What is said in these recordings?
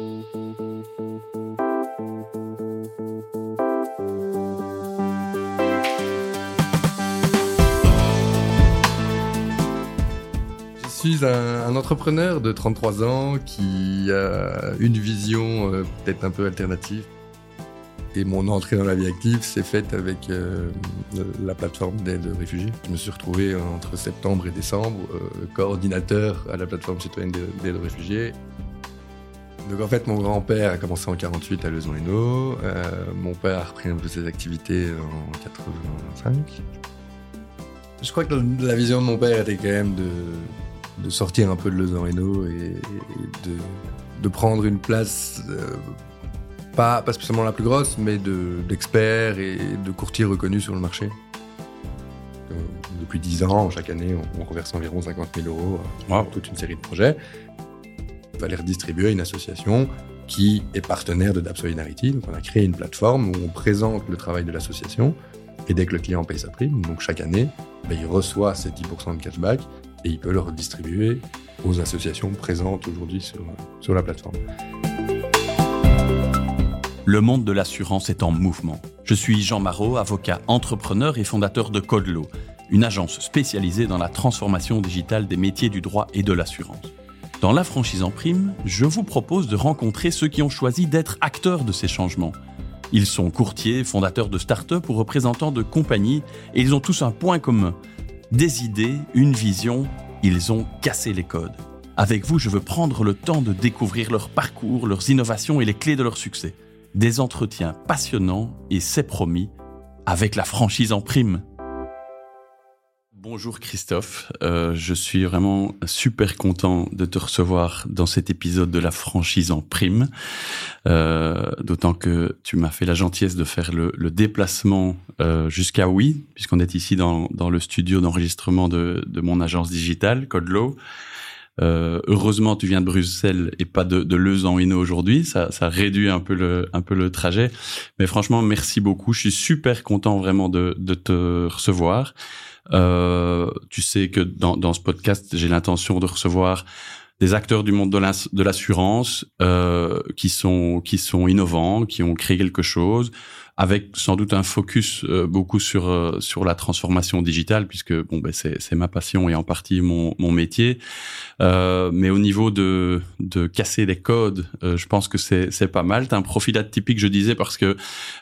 Je suis un, entrepreneur de 33 ans qui a une vision euh, peut-être un peu alternative. Et mon entrée dans la vie active s'est faite avec euh, la plateforme d'aide aux réfugiés. Je me suis retrouvé entre septembre et décembre euh, coordinateur à la plateforme citoyenne d'aide aux réfugiés. Donc en fait, mon grand-père a commencé en 48 à lezon hainaut mon père a repris un peu ses activités en 85. Je crois que la vision de mon père était quand même de de sortir un peu de Lausanne Reno et, de, de, prendre une place, euh, pas, pas spécialement la plus grosse, mais d'experts et de courtiers reconnus sur le marché. Euh, depuis 10 ans, chaque année, on, reverse environ 50 000 euros pour toute une série de projets. Va les redistribuer à une association qui est partenaire de DAP Solidarity. Donc on a créé une plateforme où on présente le travail de l'association et dès que le client paye sa prime, donc chaque année, ben, il reçoit ces 10% de cashback et il peut le redistribuer aux associations présentes aujourd'hui sur, sur la plateforme. Le monde de l'assurance est en mouvement. Je suis Jean Marot, avocat, entrepreneur et fondateur de Codelo, une agence spécialisée dans la transformation digitale des métiers du droit et de l'assurance. Dans la franchise en prime, je vous propose de rencontrer ceux qui ont choisi d'être acteurs de ces changements. Ils sont courtiers, fondateurs de start-up ou représentants de compagnies et ils ont tous un point commun, des idées, une vision, ils ont cassé les codes. Avec vous, je veux prendre le temps de découvrir leur parcours, leurs innovations et les clés de leur succès. Des entretiens passionnants et c'est promis, avec la franchise en prime. Bonjour Christophe, euh, je suis vraiment super content de te recevoir dans cet épisode de la franchise en prime, euh, d'autant que tu m'as fait la gentillesse de faire le, déplacement euh, jusqu'à Oui, puisqu'on est ici dans, le studio d'enregistrement de, mon agence digitale, Codelo. heureusement, tu viens de Bruxelles et pas de, de Lausanne aujourd'hui. Ça, ça réduit un peu le un peu le trajet. Mais franchement, merci beaucoup. Je suis super content vraiment de, de te recevoir. Euh, tu sais que dans, dans ce podcast, j'ai l'intention de recevoir des acteurs du monde de l'assurance euh, qui sont qui sont innovants, qui ont créé quelque chose, avec sans doute un focus euh, beaucoup sur euh, sur la transformation digitale puisque bon ben c'est c'est ma passion et en partie mon mon métier. Euh, mais au niveau de de casser les codes je pense que c'est c'est pas mal. T'as un profil atypique je disais parce que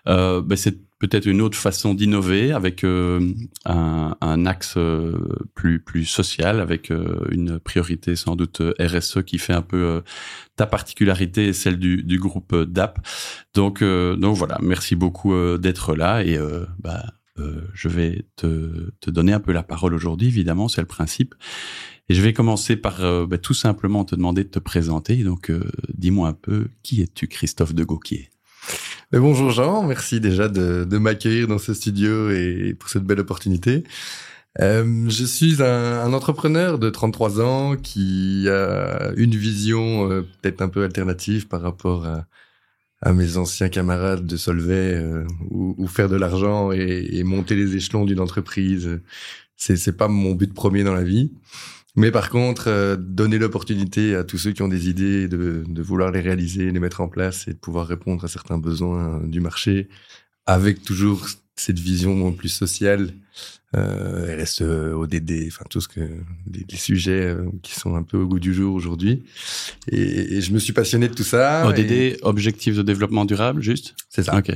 ben c'est peut-être une autre façon d'innover avec un, un axe plus plus social avec une priorité sans doute RSE qui fait un peu ta particularité et celle du, du groupe DAP. Donc, euh, donc voilà, merci beaucoup euh, d'être là et euh, bah, je vais te, te, donner un peu la parole aujourd'hui, évidemment, c'est le principe. Et je vais commencer par bah, tout simplement te demander de te présenter. Donc, dis-moi un peu, qui es-tu, Christophe de Gauquier? Bonjour Jean, merci déjà de, de m'accueillir dans ce studio et pour cette belle opportunité. Euh, je suis un, un, entrepreneur de 33 ans qui a une vision euh, peut-être un peu alternative par rapport à, à, mes anciens camarades de Solvay, euh, où, faire de l'argent et, et, monter les échelons d'une entreprise, c'est c'est pas mon but premier dans la vie. Mais par contre, euh, donner l'opportunité à tous ceux qui ont des idées de, de vouloir les réaliser, les mettre en place et de pouvoir répondre à certains besoins du marché, avec toujours cette vision plus sociale euh, RSE, ODD, enfin tout ce que des, des sujets euh, qui sont un peu au goût du jour aujourd'hui. Et, et, je me suis passionné de tout ça. ODD, Objectifs de développement durable, juste? C'est ça. Ok.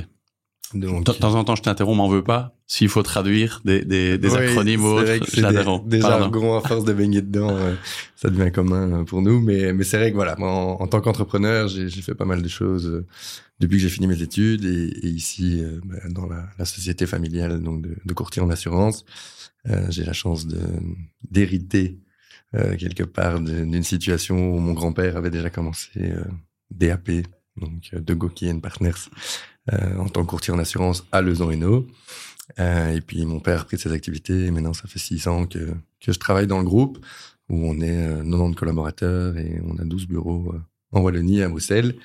Donc, de temps en temps, je t'interromps, m'en veux pas. S'il faut traduire des, des, des acronymes ou autres, j'adhère. Des, des jargons, à force de baigner dedans, euh, ça devient commun pour nous. Mais, mais c'est vrai que voilà, en, en tant qu'entrepreneur, j'ai fait pas mal de choses euh, depuis que j'ai fini mes études et, et ici euh, bah, dans la, la, société familiale donc de, de courtier en assurance, euh, j'ai la chance de d'hériter euh, quelque part d'une situation où mon grand-père avait déjà commencé euh, DAP, donc de Goki Partners, en tant que courtier en assurance à Lezon Hainaut. et puis mon père a repris ses activités et maintenant ça fait six ans que, que je travaille dans le groupe où on est 90 collaborateurs et on a 12 bureaux en Wallonie, à Bruxelles.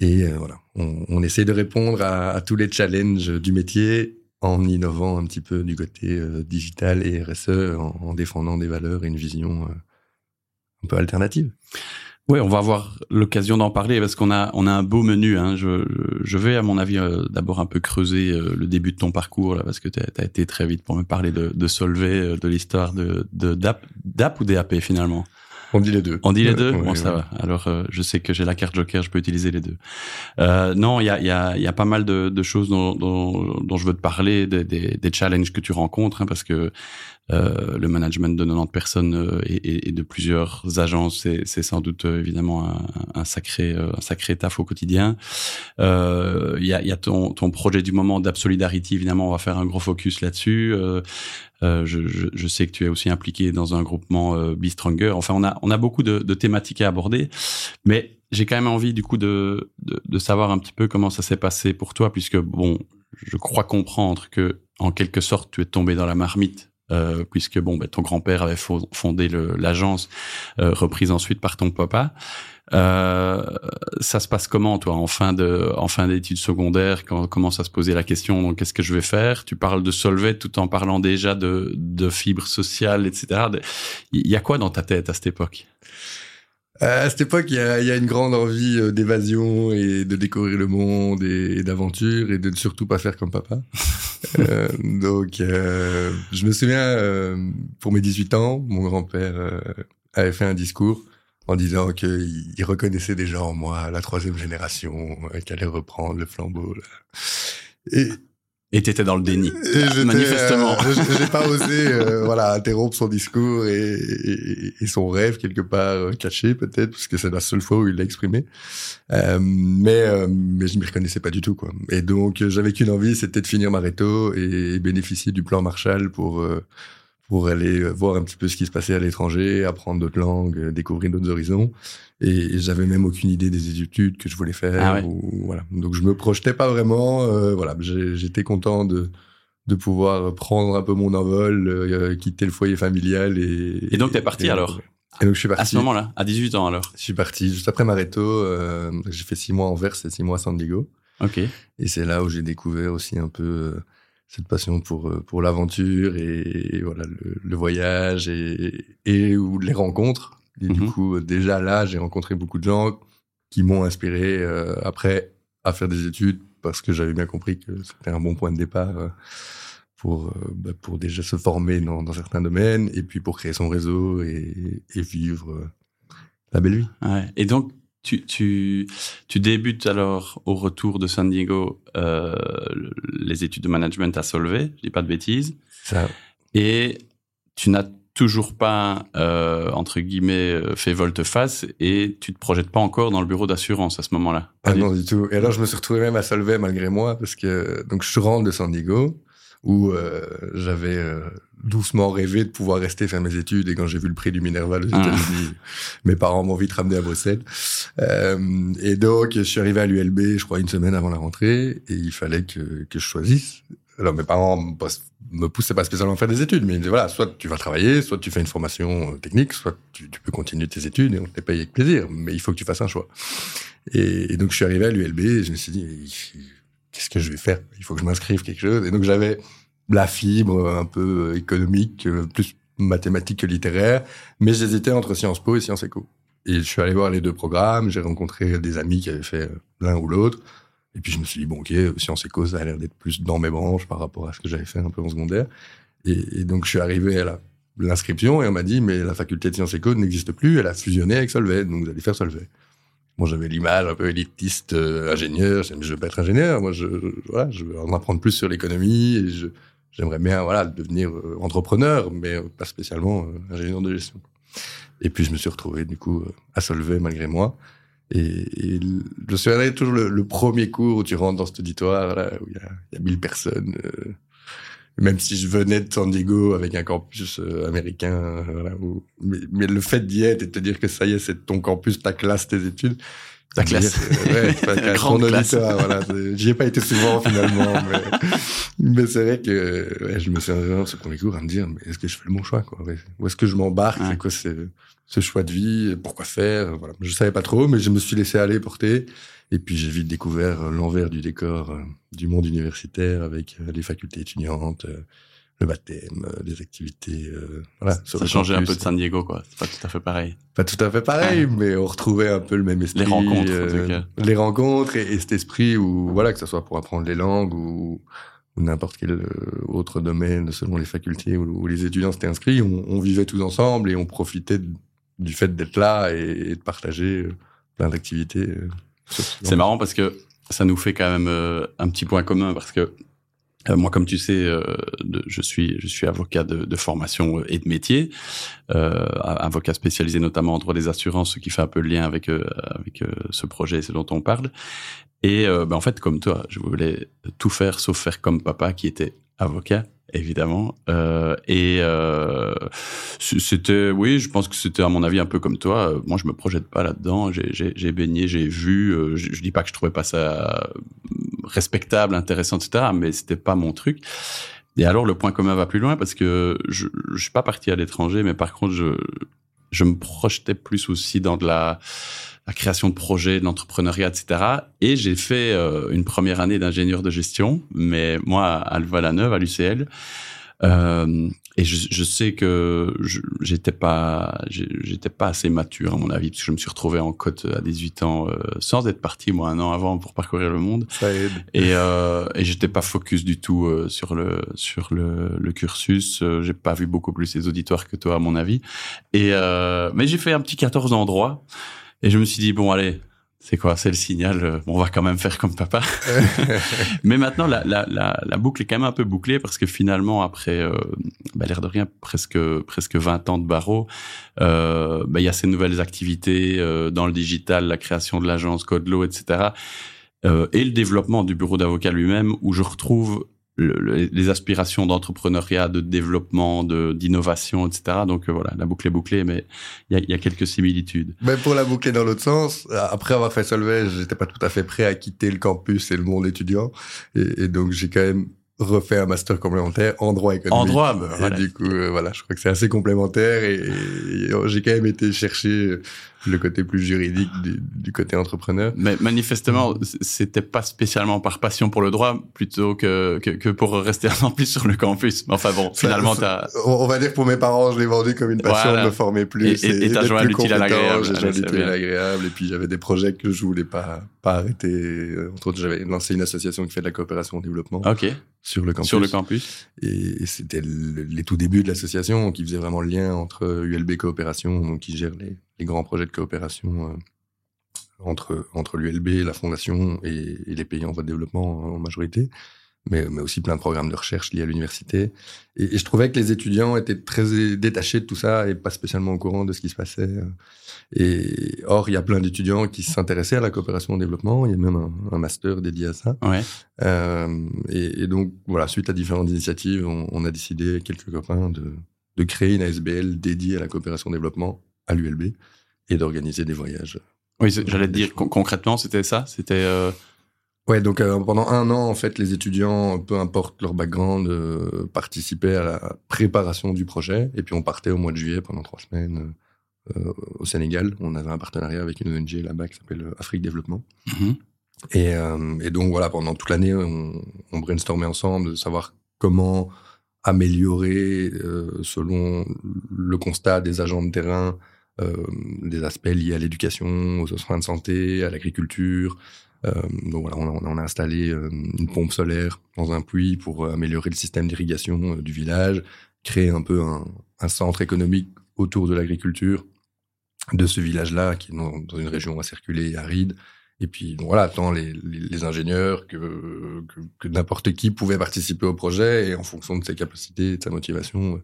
Et euh, voilà, on, on, essaie de répondre à, à, tous les challenges du métier en innovant un petit peu du côté euh, digital et RSE, en, en, défendant des valeurs et une vision euh, un peu alternative. Oui, on va avoir l'occasion d'en parler parce qu'on a on a un beau menu. Hein. Je, je vais à mon avis euh, d'abord un peu creuser euh, le début de ton parcours là parce que tu as, été très vite pour me parler de, de Solvay, euh, de l'histoire de, de DAP, DAP ou DAP finalement? On dit les deux. On dit les deux? bon, ça va. Alors, je sais que j'ai la carte Joker, je peux utiliser les deux. Euh, non, il y a, y, a, y a pas mal de, de choses dont, dont, dont, je veux te parler, des, des, des challenges que tu rencontres, hein, parce que euh, le management de 90 personnes euh, et, de plusieurs agences, c'est sans doute euh, évidemment un, sacré un sacré taf au quotidien. Il y, a, ton, projet du moment d'App Solidarity, évidemment, on va faire un gros focus là-dessus. Je, sais que tu es aussi impliqué dans un groupement euh, Be Stronger. Enfin, on a, on a beaucoup de, thématiques à aborder, mais j'ai quand même envie du coup de, de savoir un petit peu comment ça s'est passé pour toi, puisque bon, je crois comprendre que en quelque sorte tu es tombé dans la marmite euh, puisque bon, ben, ton grand-père avait fondé l'agence, euh, reprise ensuite par ton papa. Euh, ça se passe comment, toi, en fin de, en fin d'études secondaires, quand on commence à se poser la question, qu'est-ce que je vais faire? Tu parles de Solvay tout en parlant déjà de, de fibres sociales, etc. Il y a quoi dans ta tête à cette époque? À cette époque, il y a, y a, une grande envie euh, d'évasion et de découvrir le monde et, d'aventure et de ne surtout pas faire comme papa. euh, donc, euh, je me souviens, euh, pour mes 18 ans, mon grand-père euh, avait fait un discours en disant qu'il reconnaissait déjà en moi la troisième génération qui allait reprendre le flambeau. Là. Et et t'étais dans le déni, manifestement. Euh, J'ai pas osé, euh, voilà, interrompre son discours et, et, et, son rêve quelque part euh, caché peut-être, parce que c'est la seule fois où il l'a exprimé. Euh, mais mais je m'y reconnaissais pas du tout quoi. Et donc j'avais qu'une envie, c'était de finir ma réto et, bénéficier du plan Marshall pour pour aller voir un petit peu ce qui se passait à l'étranger, apprendre d'autres langues, découvrir d'autres horizons. Et, j'avais même aucune idée des études que je voulais faire. Ah ou, voilà. Donc je me projetais pas vraiment. Euh, voilà, j'étais content de de pouvoir prendre un peu mon envol, euh, quitter le foyer familial et. Et donc t'es parti alors. Et donc je suis parti. À ce moment-là, à 18 ans alors. Je suis parti juste après Mareto. Euh, j'ai fait six mois en Anvers et six mois à San Diego. Ok. Et c'est là où j'ai découvert aussi un peu euh, cette passion pour pour l'aventure et, voilà le, le, voyage et et ou les rencontres. Et du mhm. coup déjà là j'ai rencontré beaucoup de gens qui m'ont inspiré euh, après à faire des études parce que j'avais bien compris que c'était un bon point de départ euh, pour euh, bah, pour déjà se former dans, dans, certains domaines et puis pour créer son réseau et, et vivre la belle vie. Ouais. Et donc tu, tu, tu débutes alors au retour de San Diego les études de management à Solvay, je dis pas de bêtises. Ça. Et tu n'as toujours pas euh, entre guillemets euh, fait volte-face et tu te projettes pas encore dans le bureau d'assurance à ce moment-là. Ah non du tout. Et alors je me suis retrouvé même à Solvay malgré moi parce que donc je rentre de San Diego où euh, j'avais euh, doucement rêvé de pouvoir rester faire mes études et quand j'ai vu le prix du Minerval aux ah. États-Unis, mes parents m'ont vite ramené à Bruxelles. Euh, et donc je suis arrivé à l'ULB, je crois une semaine avant la rentrée et il fallait que, que je choisisse. Alors mes parents me poussaient pas spécialement à faire des études, mais ils disaient voilà, soit tu vas travailler, soit tu fais une formation euh, technique, soit tu, peux continuer tes études et on te les paye avec plaisir, mais il faut que tu fasses un choix. Et, et donc je suis arrivé à l'ULB et je me suis dit qu'est-ce que je vais faire? Il faut que je m'inscrive quelque chose. Et donc j'avais la fibre un peu économique, plus mathématique que littéraire, mais j'hésitais entre Sciences Po et Sciences Éco. Et je suis allé voir les deux programmes, j'ai rencontré des amis qui avaient fait l'un ou l'autre, et puis je me suis dit, bon ok, Sciences Éco, ça a l'air d'être plus dans mes branches par rapport à ce que j'avais fait un peu en secondaire. Et, et donc je suis arrivé à l'inscription et on m'a dit, mais la faculté de Sciences Éco n'existe plus, elle a fusionné avec Solvay, donc vous allez faire Solvay. Moi, j'avais l'image un peu élitiste, euh, ingénieur. Je veux pas être ingénieur. Moi, je, voilà, je veux en apprendre plus sur l'économie et j'aimerais bien, voilà, devenir euh, entrepreneur, mais pas spécialement euh, ingénieur de gestion. Et puis, je me suis retrouvé, du coup, à Solvay malgré moi. Et, et je me souviendrai toujours le, premier cours où tu rentres dans cet auditoire, là, où il y y a 1000 personnes. Euh, même si je venais de San Diego avec un campus euh, américain, euh, voilà, mais, mais, le fait d'y être et de te dire que ça y est, c'est ton campus, ta classe, tes études. Ta classe. ouais, pas Grande classe. voilà. J'y ai pas été souvent finalement, mais, mais c'est vrai que ouais, je me suis dans ce premier cours à me dire, mais est-ce que je fais le bon choix, quoi? Où est-ce que je m'embarque? C'est quoi ce choix de vie Pourquoi faire Voilà, je savais pas trop, mais je me suis laissé aller porter. Et puis j'ai vite découvert l'envers du décor euh, du monde universitaire avec euh, les facultés étudiantes, euh, le baptême, des activités. voilà, ça changeait un peu de San Diego, quoi. C'est pas tout à fait pareil. Pas tout à fait pareil, mais on retrouvait un peu le même esprit. Les rencontres, en tout cas. Les rencontres et, cet esprit où, voilà, que ce soit pour apprendre les langues ou, ou n'importe quel autre domaine selon les facultés où, les étudiants s'étaient inscrits, on, on, vivait tous ensemble et on profitait du fait d'être là et, de partager plein d'activités. C'est marrant parce que ça nous fait quand même un petit point commun parce que euh, moi, comme tu sais, euh, je suis je suis avocat de, de formation euh, et de métier, euh, avocat spécialisé notamment en droit des assurances, ce qui fait un peu le lien avec avec ce projet, ce dont on parle. Et ben, en fait, comme toi, je voulais tout faire sauf faire comme papa qui était avocat évidemment. Euh, et euh, c'était, oui, je pense que c'était à mon avis un peu comme toi. Moi, je me projette pas là-dedans. J'ai baigné, j'ai vu. Euh, je, je, dis pas que je trouvais pas ça respectable, intéressant, etc. Mais c'était pas mon truc. Et alors, le point commun va plus loin parce que je, je suis pas parti à l'étranger, mais par contre, je, je me projetais plus aussi dans de la la création de projets, de l'entrepreneuriat, etc. Et j'ai fait euh, une première année d'ingénieur de gestion, mais moi à Val-la-Neuve, à l'UCL. Euh, et je, je, sais que j'étais pas, j'étais pas assez mature à mon avis, parce que je me suis retrouvé en côte à 18 ans euh, sans être parti moi un an avant pour parcourir le monde. Ça aide. Et, euh, et j'étais pas focus du tout euh, sur le sur le, le cursus. j'ai pas vu beaucoup plus les auditoires que toi à mon avis. Et mais j'ai fait un petit 14 endroits. Et je me suis dit, bon, allez, c'est quoi C'est le signal. Euh, bon, on va quand même faire comme papa. Mais maintenant, la, la, la, la, boucle est quand même un peu bouclée parce que finalement, après, euh, bah, l'air de rien, presque presque 20 ans de barreau, euh, bah, il y a ces nouvelles activités euh, dans le digital, la création de l'agence Codelo, etc. Euh, et le développement du bureau d'avocat lui-même, où je retrouve les aspirations d'entrepreneuriat, de développement, de d'innovation, etc. Donc euh, voilà, la boucle est bouclée, mais il y a, y a, quelques similitudes. Mais pour la boucler dans l'autre sens, après avoir fait Solvay, j'étais pas tout à fait prêt à quitter le campus et le monde étudiant, et, et donc j'ai quand même refait un master complémentaire en droit économique. En droit, bah, et du coup, euh, voilà, je crois que c'est assez complémentaire et, j'ai quand même été chercher le côté plus juridique du, du côté entrepreneur. Mais manifestement, c'était pas spécialement par passion pour le droit, plutôt que, que, que pour rester un an plus sur le campus. Enfin bon, finalement, t'as... On va dire pour mes parents, je l'ai vendu comme une passion de me former plus. Et t'as joint l'utile à l'agréable. J'ai l'utile à l'agréable. Et puis, j'avais des projets que je voulais pas, pas arrêter. Entre autres, j'avais lancé une association qui fait de la coopération au développement. OK sur le campus. Sur le campus. Et, c'était les tout débuts de l'association qui faisait vraiment le lien entre ULB Coopération, donc qui gère les, les grands projets de coopération euh, entre entre l'ULB, la fondation et, les pays en voie de développement en majorité. Mais, mais aussi plein de programmes de recherche liés à l'université. Et, et, je trouvais que les étudiants étaient très détachés de tout ça et pas spécialement au courant de ce qui se passait. Euh, et or, il y a plein d'étudiants qui s'intéressaient à la coopération au développement. Il y a même un, un master dédié à ça. Ouais. Euh, et, et, donc, voilà, suite à différentes initiatives, on, on, a décidé, quelques copains, de, de créer une ASBL dédiée à la coopération au développement à l'ULB et d'organiser des voyages. Oui, j'allais te dire concrètement, c'était ça? C'était. Euh... Ouais, donc euh, pendant un an, en fait, les étudiants, peu importe leur background, euh, participaient à la préparation du projet. Et puis on partait au mois de juillet pendant trois semaines au Sénégal. On avait un partenariat avec une ONG là-bas qui s'appelle Afrique Développement. Mm-hmm. Et, et, donc voilà, pendant toute l'année, on, on brainstormait ensemble de savoir comment améliorer selon le constat des agents de terrain des aspects liés à l'éducation, aux soins de santé, à l'agriculture. donc voilà, on a, installé une pompe solaire dans un puits pour améliorer le système d'irrigation du village, créer un peu un, centre économique autour de l'agriculture de ce village-là, qui est dans, une région circuler aride. Et puis voilà, tant les, les, ingénieurs que, que, n'importe qui pouvait participer au projet et en fonction de ses capacités, de sa motivation,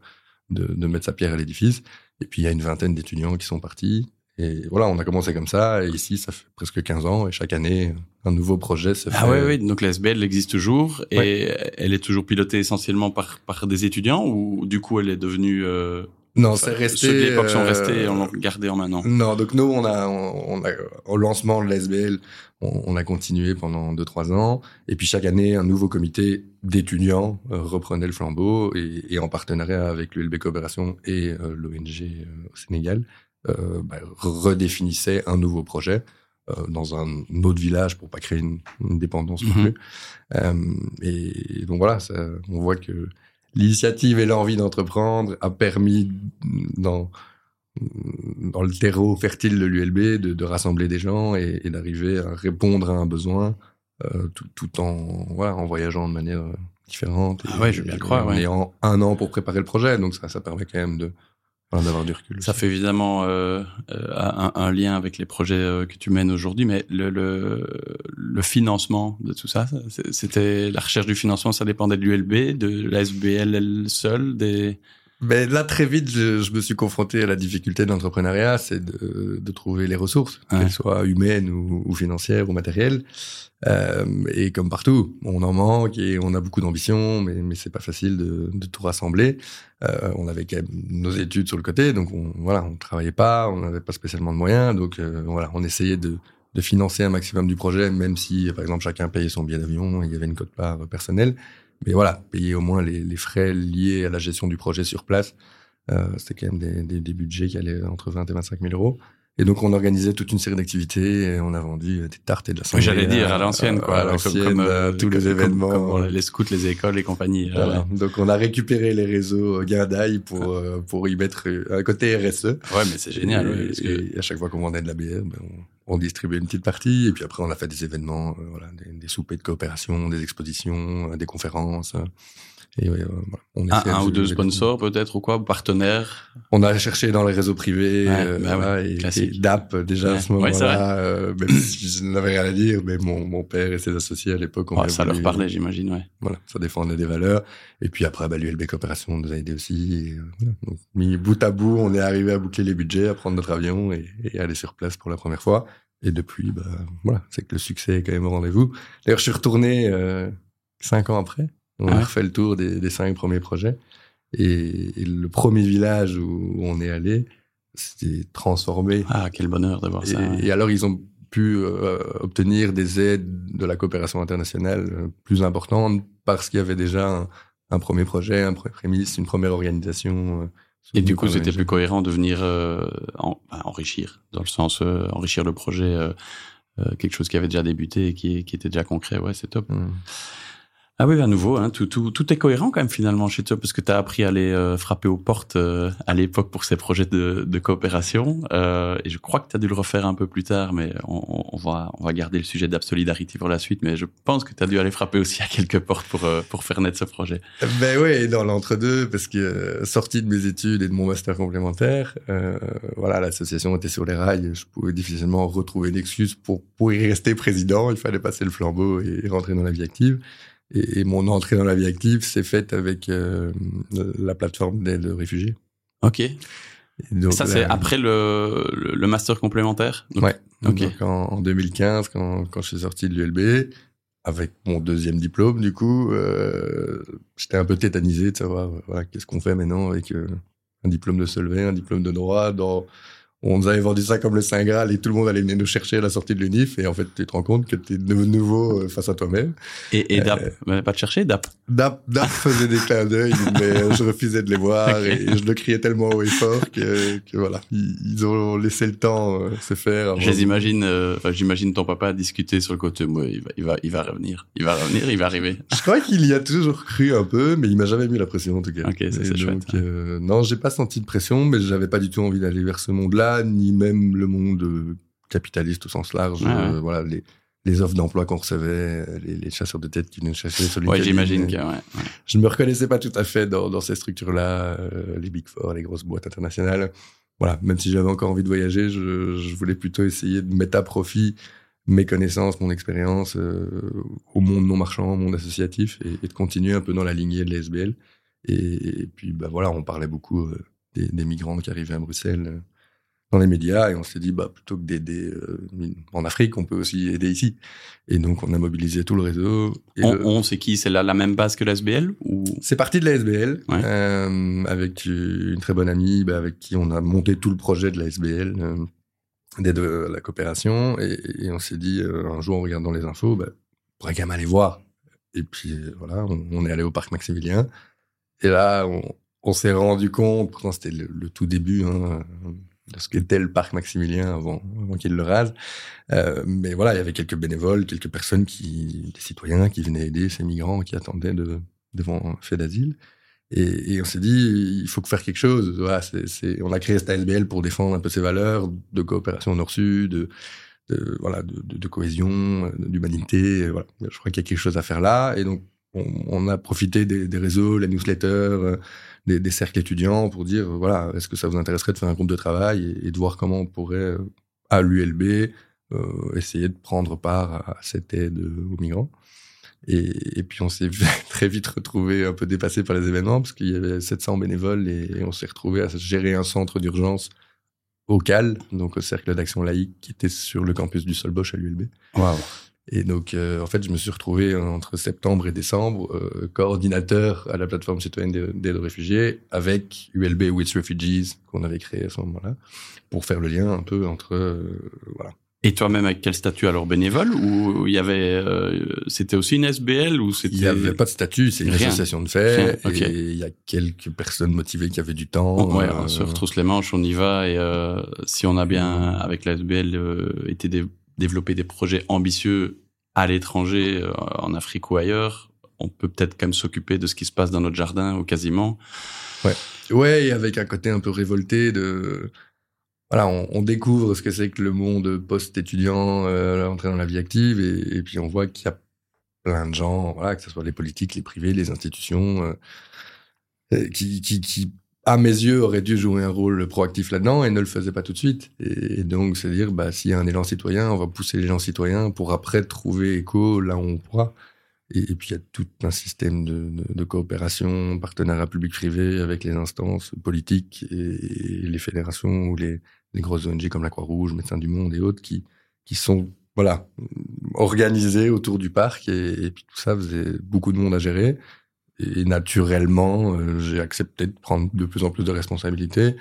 de, de mettre sa pierre à l'édifice. Et puis il y a une vingtaine d'étudiants qui sont partis. Et voilà, on a commencé comme ça. Et ici, ça fait presque 15 ans. Et chaque année, un nouveau projet se ah fait. Ah oui, oui. Donc la SBL existe toujours. Et elle est toujours pilotée essentiellement par, par des étudiants ou du coup, elle est devenue... Euh non, c'est resté. Ceux de l'époque sont restés et on l'a gardé en maintenant. Non, donc nous, on a, on, a au lancement de l'SBL, on, on, a continué pendant deux trois ans, et puis chaque année, un nouveau comité d'étudiants euh, reprenait le flambeau et, et, en partenariat avec l'ULB Coopération et euh, l'ONG euh, au Sénégal, euh, bah, redéfinissait un nouveau projet dans un autre village pour pas créer une, une dépendance non mm-hmm. plus. et donc voilà, ça, on voit que l'initiative et l'envie d'entreprendre a permis dans dans le terreau fertile de l'ULB de, de, rassembler des gens et, et d'arriver à répondre à un besoin euh, tout, tout, en voilà en voyageant de manière différente. Ah ouais, je bien croire. En ayant un an pour préparer le projet, donc ça, ça permet quand même de d'avoir du recul. Ça fait évidemment euh, euh, un, un, lien avec les projets euh, que tu mènes aujourd'hui, mais le, le, le, financement de tout ça, c'était la recherche du financement, ça dépendait de l'ULB, de la SBL seule, des mais là, très vite, je, je, me suis confronté à la difficulté de l'entrepreneuriat, c'est de, de, trouver les ressources, qu'elles soient humaines ou, ou, financières ou matérielles. Euh, et comme partout, on en manque et on a beaucoup d'ambition, mais, mais c'est pas facile de, de tout rassembler. Euh, on avait quand même nos études sur le côté, donc on, voilà, on travaillait pas, on n'avait pas spécialement de moyens, donc euh, voilà, on essayait de, de financer un maximum du projet, même si, par exemple, chacun payait son billet d'avion, il y avait une cote-part personnelle mais voilà, payer au moins les, les, frais liés à la gestion du projet sur place. Euh, C'était quand même des, des, des, budgets qui allaient entre 20 et 25 000 euros. Et donc, on organisait toute une série d'activités. Et on a vendu des tartes et de la sangria. J'allais dire à l'ancienne, quoi. À l'ancienne, comme, euh, tous les événements. Comme, les scouts, les écoles, les compagnies. Euh, voilà. Donc, on a récupéré les réseaux Guindaille pour euh, pour y mettre un côté RSE. Ouais, mais c'est génial. Et, ouais, parce que... et, à chaque fois qu'on vendait de la bière, ben, on, on, distribuait une petite partie. Et puis après, on a fait des événements, voilà, des, des soupers de coopération, des expositions, des conférences. Et ouais, on un, un ou deux sponsors peut-être ou quoi, partenaires. On a cherché dans les réseaux privés ouais, euh, bah voilà, et, et DAP déjà à ce moment-là. Euh, même si je n'avais rien à dire, mais mon, mon père et ses associés à l'époque ont. ça leur parlait, j'imagine, ouais. Voilà, ça défendait des valeurs. Et puis après, bah, l'ULB Coopération nous a aidé aussi. Et, euh, voilà. Donc, mis bout à bout, on est arrivé à boucler les budgets, à prendre notre avion et, et aller sur place pour la première fois. Et depuis, bah, voilà, c'est que le succès est quand même au rendez-vous. D'ailleurs, je suis retourné euh, cinq ans après. On a refait le tour des, des cinq premiers projets. Et, et, le premier village où on est allé, c'était transformé. Ah, quel bonheur d'avoir ça. Et alors, ils ont pu euh, obtenir des aides de la coopération internationale euh, plus importantes parce qu'il y avait déjà un, un, premier projet, un premier prémisse, une première organisation. Euh, et du coup, c'était plus cohérent de venir euh, en, enrichir, dans le sens enrichir le projet, quelque chose qui avait déjà débuté et qui, qui était déjà concret. Ouais, c'est top. Mmh. Ah oui, à nouveau, hein, tout, tout, tout est cohérent quand même finalement chez toi, parce que tu as appris à aller euh, frapper aux portes euh, à l'époque pour ces projets de, de coopération, euh, et je crois que tu as dû le refaire un peu plus tard, mais on, on va, on va garder le sujet d'Absolidarity pour la suite, mais je pense que tu as dû aller frapper aussi à quelques portes pour, euh, pour faire naître ce projet. Ben oui, dans l'entre-deux, parce que euh, sorti de mes études et de mon master complémentaire, voilà, l'association était sur les rails, je pouvais difficilement retrouver une excuse pour, pour y rester président, il fallait passer le flambeau et rentrer dans la vie active. Et, et, mon entrée dans la vie active s'est faite avec euh, la plateforme d'aide réfugiés. Ok. Donc, ça, c'est après le, le, master complémentaire? Donc, Ouais. Donc, en, en, 2015, quand, quand je suis sorti de l'ULB, avec mon deuxième diplôme, du coup, euh, j'étais un peu tétanisé de savoir voilà, qu'est-ce qu'on fait maintenant avec euh, un diplôme de Solvay, un diplôme de droit, dans on nous avait vendu ça comme le Saint Graal et tout le monde allait venir nous chercher à la sortie de l'UNIF et en fait tu te rends compte que tu es de nouveau euh, face à toi-même. Et, et DAP, euh, pas te chercher DAP DAP, DAP faisait des clins d'œil mais je refusais de les voir okay. et je le criais tellement haut et fort que, que voilà, ils, ont laissé le temps euh, se faire. J'imagine, euh, j'imagine ton papa discuter sur le côté, moi, il va, il va, il va revenir, il va revenir, il va arriver. Je crois qu'il y a toujours cru un peu, mais il m'a jamais mis la pression en tout cas. Ok, c'est chouette. Euh, non, j'ai pas senti de pression, mais j'avais pas du tout envie d'aller vers ce monde-là ni même le monde euh, capitaliste au sens large. Ouais, euh, voilà, les, les offres d'emploi qu'on recevait, les, les, chasseurs de tête qui nous chassaient sur Ouais, j'imagine que, ouais, ouais. Je me reconnaissais pas tout à fait dans, dans ces structures-là, euh, les Big Four, les grosses boîtes internationales. Voilà, même si j'avais encore envie de voyager, je, je, voulais plutôt essayer de mettre à profit mes connaissances, mon expérience euh, au monde non marchand, au monde associatif, et, et, de continuer un peu dans la lignée de l'SBL. Et, et, puis, bah voilà, on parlait beaucoup euh, des, des, migrants qui arrivaient à Bruxelles dans les médias et on s'est dit bah plutôt que d'aider euh, en Afrique on peut aussi aider ici. Et donc on a mobilisé tout le réseau et on, le... on c'est qui c'est la, la même base que l'ASBL ou? C'est parti de l'ASBL ouais. euh, avec une très bonne amie bah, avec qui on a monté tout le projet de l'ASBL euh, d'aide à la coopération. Et, et on s'est dit euh, un jour en regardant les infos bah, on pourrait quand même aller voir. Et puis euh, voilà on, on est allé au parc Maximilien. Et là on, on s'est rendu compte pourtant c'était le, le, tout début hein, de ce qu'était le parc Maximilien avant, avant qu'il le rase. Euh, mais voilà, il y avait quelques bénévoles, quelques personnes qui, des citoyens qui venaient aider ces migrants qui attendaient de, devant un fait d'asile. Et, on s'est dit, il faut faire quelque chose. On a créé cette ASBL pour défendre un peu ces valeurs de coopération nord-sud, de, voilà, de, cohésion, d'humanité. Je crois qu'il y a quelque chose à faire là. Et donc, on, on a profité des, des, réseaux, la newsletter, euh, des, cercles étudiants pour dire, voilà, est-ce que ça vous intéresserait de faire un groupe de travail et, de voir comment on pourrait, euh, à l'ULB, euh, essayer de prendre part à cette aide aux migrants. Et, puis on s'est très vite retrouvé un peu dépassé par les événements parce qu'il y avait 700 bénévoles et, on s'est retrouvé à gérer un centre d'urgence au CAL, donc au Cercle d'Action Laïque, qui était sur le campus du Solbosch à l'ULB. Et donc, euh, en fait, je me suis retrouvé entre septembre et décembre euh, coordinateur à la plateforme citoyenne d'aide aux réfugiés avec ULB With Refugees qu'on avait créé à ce moment-là pour faire le lien un peu entre euh, voilà, et toi-même avec quel statut alors bénévole ou il y avait euh, c'était aussi une SBL ou c'était Il n'y avait pas de statut, c'est une association de fait et il y a quelques personnes motivées qui avaient du temps. Ouais, on se retrousse les manches, on y va et euh, si on a bien avec la SBL euh, été développer des projets ambitieux à l'étranger euh, en Afrique ou ailleurs, on peut peut-être quand même s'occuper de ce qui se passe dans notre jardin ou quasiment. Ouais. Ouais, et avec un côté un peu révolté de voilà, on, découvre ce que c'est que le monde post-étudiant, euh, entrer dans la vie active, et, puis on voit qu'il y a plein de gens, voilà, que ce soit les politiques, les privés, les institutions, euh, qui, à mes yeux, auraient dû jouer un rôle proactif là-dedans et ne le faisaient pas tout de suite. Et, donc, c'est dire, bah, s'il y a un élan citoyen, on va pousser les gens citoyens pour après trouver écho là où on pourra. Et, puis, il y a tout un système de, de, coopération, partenariat public-privé avec les instances politiques et, les fédérations ou les, grosses ONG comme la Croix-Rouge, Médecins du Monde et autres qui, qui sont voilà organisés autour du parc et, et, puis tout ça faisait beaucoup de monde à gérer et naturellement euh, j'ai accepté de prendre de plus en plus de responsabilités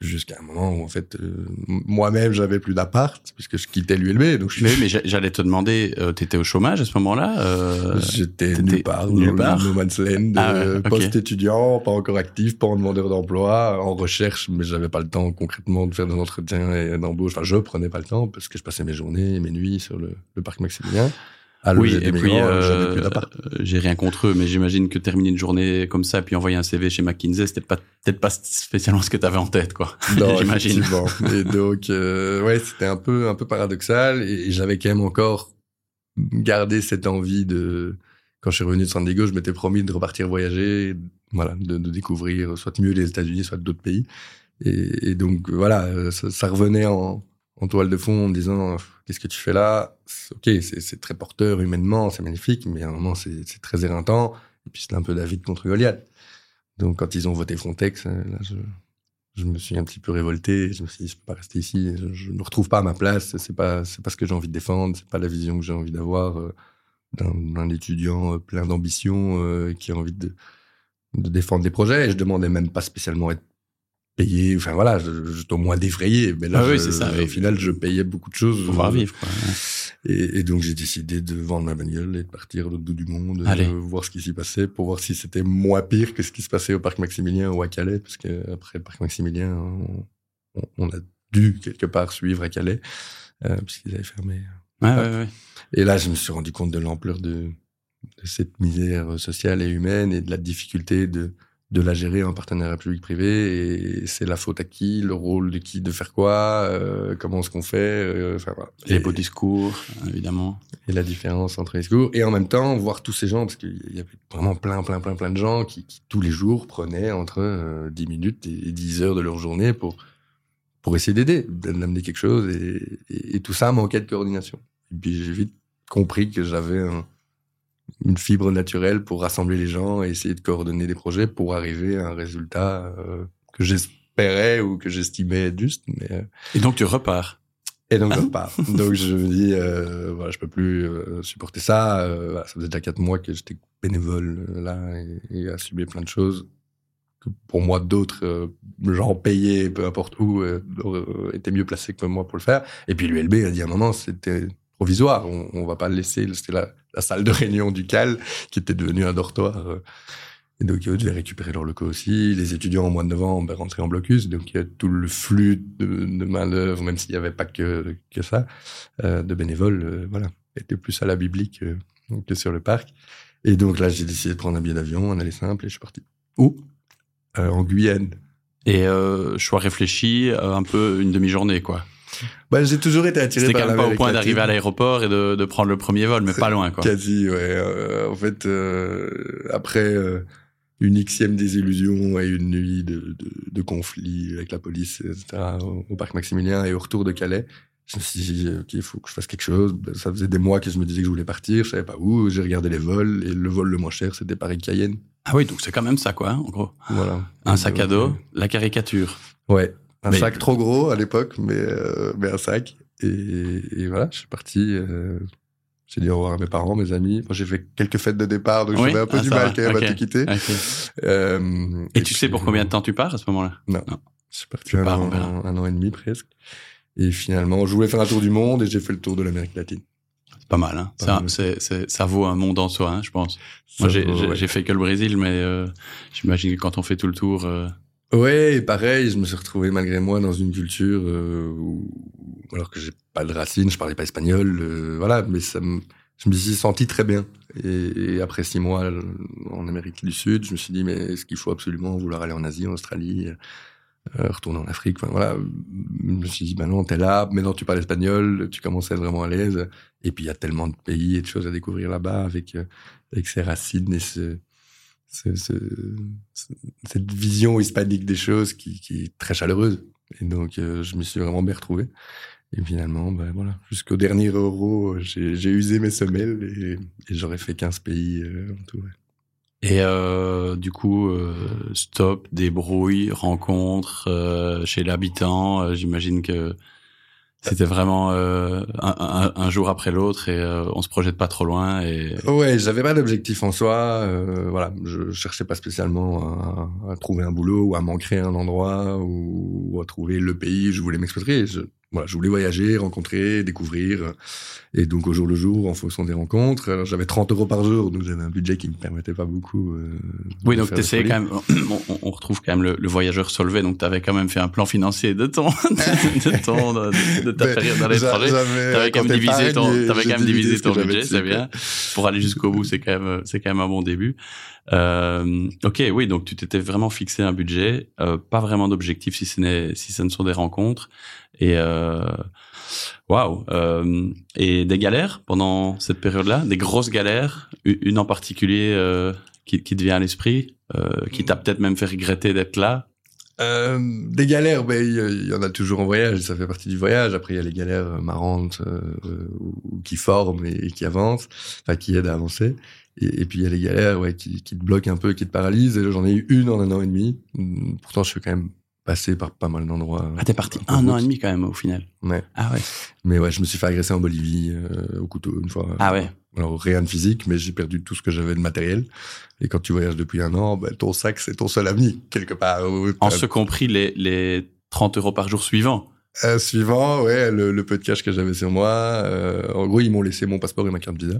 jusqu'à un moment où en fait euh, moi-même j'avais plus d'appart puisque je quittais l'ULB donc je... mais, mais j'allais te demander euh, t'étais au chômage à ce moment-là euh, j'étais nulle part nulle part. No man's land ah post étudiant pas encore actif pas en demandeur d'emploi en recherche mais j'avais pas le temps concrètement de faire des entretiens et d'embauche. Enfin je prenais pas le temps parce que je passais mes journées et mes nuits sur le, le parc Maximilien oui, et puis euh, j'ai rien contre eux, mais j'imagine que terminer une journée comme ça, puis envoyer un CV chez McKinsey, c'était pas peut-être pas spécialement ce que tu avais en tête, quoi. j'imagine. et donc, euh, ouais, c'était un peu un peu paradoxal, et j'avais quand même encore gardé cette envie de. Quand je suis revenu de San Diego, je m'étais promis de repartir voyager, voilà, de, de découvrir soit mieux les États-Unis, soit d'autres pays. Et, et, donc voilà, ça, ça revenait en, en toile de fond en disant qu'est-ce que tu fais là? Ok, c'est très porteur humainement, c'est magnifique, mais à un moment c'est très éreintant. Et puis c'est un peu David contre Goliath. Donc quand ils ont voté Frontex, euh, là, je, me suis un petit peu révolté. Je me suis dit je peux pas rester ici. Je, ne retrouve pas ma place. C'est pas pas ce que j'ai envie de défendre. C'est pas la vision que j'ai envie d'avoir euh, d'un étudiant euh, plein d'ambition qui a envie de, de défendre des projets. Et je demandais même pas spécialement être payer, enfin voilà, j'étais au moins défrayé, mais là, ah oui, c'est ça, au final, je payais beaucoup de choses. Pour vivre, quoi. Et, et, donc, j'ai décidé de vendre ma bagnole et de partir au bout du monde, Allez. voir ce qui s'y passait, pour voir si c'était moins pire que ce qui se passait au parc Maximilien ou à Calais, parce que après le parc Maximilien, on, on a dû quelque part suivre à Calais, euh, puisqu'ils avaient fermé. Ouais, ouais, ouais. Et là, je me suis rendu compte de l'ampleur de, de cette misère sociale et humaine et de la difficulté de de la gérer en partenariat public-privé et c'est la faute à qui, le rôle de qui, de faire quoi, euh, comment est-ce qu'on fait, euh, enfin voilà. Les beaux discours, évidemment. Et la différence entre les discours et en même temps voir tous ces gens parce qu'il y avait vraiment plein, plein, plein, plein de gens qui, qui tous les jours prenaient entre euh, 10 minutes et 10 heures de leur journée pour pour essayer d'aider, d'amener quelque chose et, et, et, tout ça manquait de coordination. Et puis j'ai vite compris que j'avais un une fibre naturelle pour rassembler les gens et essayer de coordonner des projets pour arriver à un résultat euh, que j'espérais ou que j'estimais être juste. Mais, euh, Et donc tu repars. Et donc je repars. donc je me dis, euh, voilà, je peux plus euh, supporter ça. Ça faisait déjà quatre mois que j'étais bénévole là et, et assumé plein de choses que pour moi d'autres gens payés, peu importe où, étaient mieux placés que moi pour le faire. Et puis l'ULB a dit à un moment, c'était provisoire. On, on va pas le laisser. C'était la, la, salle de réunion du CAL qui était devenue un dortoir. Euh. Et donc, eux devaient récupérer leur locaux aussi. Les étudiants, au mois de novembre, ben, rentraient en blocus. Donc, il y a tout le flux de, de main-d'œuvre, même s'il n'y avait pas que, que ça, euh, de bénévoles, euh, voilà, était plus à la biblique euh, que sur le parc. Et donc, là, j'ai décidé de prendre un billet d'avion, un aller simple, et je suis parti. Où? En Guyane. Et choix réfléchi, un peu une demi-journée, quoi. Bah, j'ai toujours été attiré par C'était quand même pas au point d'arriver à l'aéroport et de, de, prendre le premier vol, mais pas loin, quoi. Quasi, ouais. en fait, après une xième désillusion et une nuit de, de, de conflit avec la police, etc., au, parc Maximilien et au retour de Calais. Je me suis dit, OK, il faut que je fasse quelque chose. Ça faisait des mois que je me disais que je voulais partir. Je savais pas où. J'ai regardé les vols et le vol le moins cher, c'était Paris-Cayenne. Ah oui, donc c'est quand même ça, quoi, hein, en gros. Voilà. Un sac à dos, la caricature. Ouais. Un sac trop gros à l'époque, mais, euh, mais un sac. Et, et, voilà, je suis parti. Euh, j'ai dit au revoir à mes parents, mes amis. Moi, j'ai fait quelques fêtes de départ, donc j'avais un peu ah, du mal quand même à te quitter. Euh, et, tu sais pour combien de temps tu pars à ce moment-là? Non. non. Je suis parti un an, un an et demi presque. Et finalement, je voulais faire un tour du monde et j'ai fait le tour de l'Amérique latine. C'est pas mal, hein. ça, c'est, ça vaut un monde en soi, hein, je pense. Moi, j'ai, fait que le Brésil, mais euh, j'imagine que quand on fait tout le tour. Euh... Ouais, pareil, je me suis retrouvé malgré moi dans une culture euh, où, alors que j'ai pas de racines, je parlais pas espagnol, euh, voilà, mais ça je me suis senti très bien. Et, après six mois en Amérique du Sud, je me suis dit, mais est-ce qu'il faut absolument vouloir aller en Asie, en Australie euh, retourner en Afrique? Enfin, voilà, je me suis dit, ben non, t'es là, maintenant tu parles espagnol, tu commences à être vraiment à l'aise. Et puis il y a tellement de pays et de choses à découvrir là-bas avec euh, avec ses racines et ce, ce, ce, cette vision hispanique des choses qui, qui est très chaleureuse. Et donc euh, je me suis vraiment bien retrouvé. Et finalement, ben voilà, jusqu'au dernier euro, j'ai usé mes semelles et, j'aurais fait 15 pays en tout. Et euh, du coup, euh, stop, débrouille, rencontre euh, chez l'habitant. Euh, j'imagine que c'était vraiment euh, un, jour après l'autre et on se projette pas trop loin. Et... Ouais, j'avais pas d'objectif en soi. voilà, je cherchais pas spécialement à, trouver un boulot ou à m'ancrer un endroit ou, à trouver le pays. Je voulais m'expatrier. Voilà, je voulais voyager, rencontrer, découvrir. Et donc, au jour le jour, en fonction des rencontres. Alors, j'avais 30 euros par jour, donc j'avais un budget qui me permettait pas beaucoup. Euh, oui, donc t'essayais quand même, on, on, retrouve quand même le, le voyageur solvé, donc tu avais quand même fait un plan financier de ton, de, ton, de, ta ben, période à l'étranger. T'avais quand même divisé ton, avais quand même divisé ton budget, c'est bien. Pour aller jusqu'au bout, c'est quand même, c'est quand même un bon début. Euh, ok, oui, donc tu t'étais vraiment fixé un budget, euh, pas vraiment d'objectif si ce n'est, si ce ne sont des rencontres. Et euh, waouh euh, Et des galères pendant cette période-là, des grosses galères, une en particulier euh, qui, qui te vient à l'esprit, qui t'a peut-être même fait regretter d'être là? Euh, des galères, ben il y, en a toujours en voyage, ça fait partie du voyage. Après il y a les galères marrantes euh, ou, qui forment et, qui avancent, enfin qui aident à avancer. Et, et puis il y a les galères, ouais, qui, qui te bloquent un peu, qui te paralysent. J'en ai eu une en un an et demi. Pourtant je suis quand même passé par pas mal d'endroits. Ah, t'es parti un, an et demi quand même au final. Ouais. Ah ouais. Mais ouais, je me suis fait agresser en Bolivie euh, au couteau une fois. Ah ouais. Alors rien de physique, mais j'ai perdu tout ce que j'avais de matériel. Et quand tu voyages depuis un an, ben, ton sac c'est ton seul ami quelque part. En ce compris les les 30 euros par jour suivants. Euh, suivant, ouais, le, le, peu de cash que j'avais sur moi. Euh, en gros, ils m'ont laissé mon passeport et ma carte visa.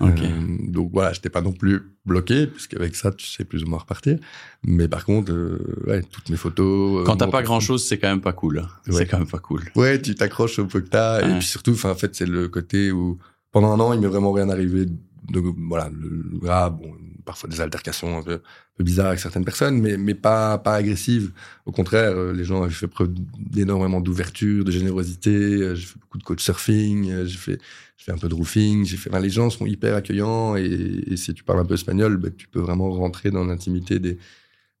Okay. Euh, donc voilà, j'étais pas non plus bloqué, puisqu'avec ça, tu sais plus ou moins repartir. Mais par contre, euh, ouais, toutes mes photos. Euh, quand t'as pas grand chose, c'est quand même pas cool. C'est quand même pas cool. Ouais, tu t'accroches au peu que t'as. Et puis surtout, en fait, c'est le côté où pendant un an, il m'est vraiment rien arrivé. De, voilà, le, grave, bon, parfois des altercations un peu, bizarres avec certaines personnes, mais, mais pas, pas agressives. Au contraire, les gens avaient fait preuve d'énormément d'ouverture, de générosité. J'ai fait beaucoup de coach surfing. J'ai fait j'ai fait un peu de roofing, j'ai fait. Les gens sont hyper accueillants et, et si tu parles un peu espagnol, bah, tu peux vraiment rentrer dans l'intimité des,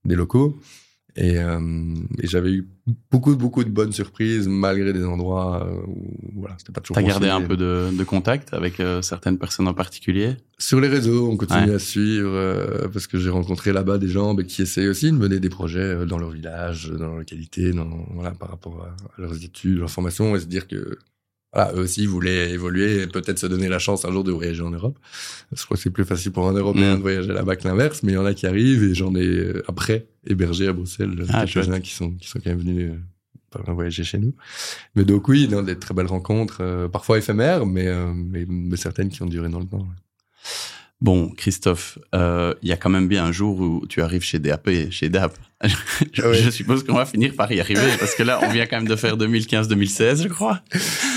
des locaux. Et, euh, et j'avais eu beaucoup, beaucoup de bonnes surprises malgré des endroits où voilà, c'était pas toujours. T'as gardé un peu de, de contact avec euh, certaines personnes en particulier? Sur les réseaux, on continue à suivre euh, parce que j'ai rencontré là-bas des gens qui essaient aussi de mener des projets euh, dans leur village, dans leur localité, dans, voilà, par rapport à, leurs études, leurs formations, et se dire que voilà, eux aussi voulaient évoluer et peut-être se donner la chance un jour de voyager en Europe. Je crois que c'est plus facile pour un Européen mm. de voyager là-bas que l'inverse, mais il y en a qui arrivent et j'en ai euh, après hébergé à Bruxelles ah, quelques-uns qui sont qui sont quand même venus euh, voyager chez nous. Mais donc oui, non, des très belles rencontres, euh, parfois éphémères, mais, mais, mais certaines qui ont duré dans le temps. Bon, Christophe, il y a quand même bien un jour où tu arrives chez DAP, chez DAP. je, suppose qu'on va finir par y arriver parce que là, on vient quand même de faire 2015-2016, je crois.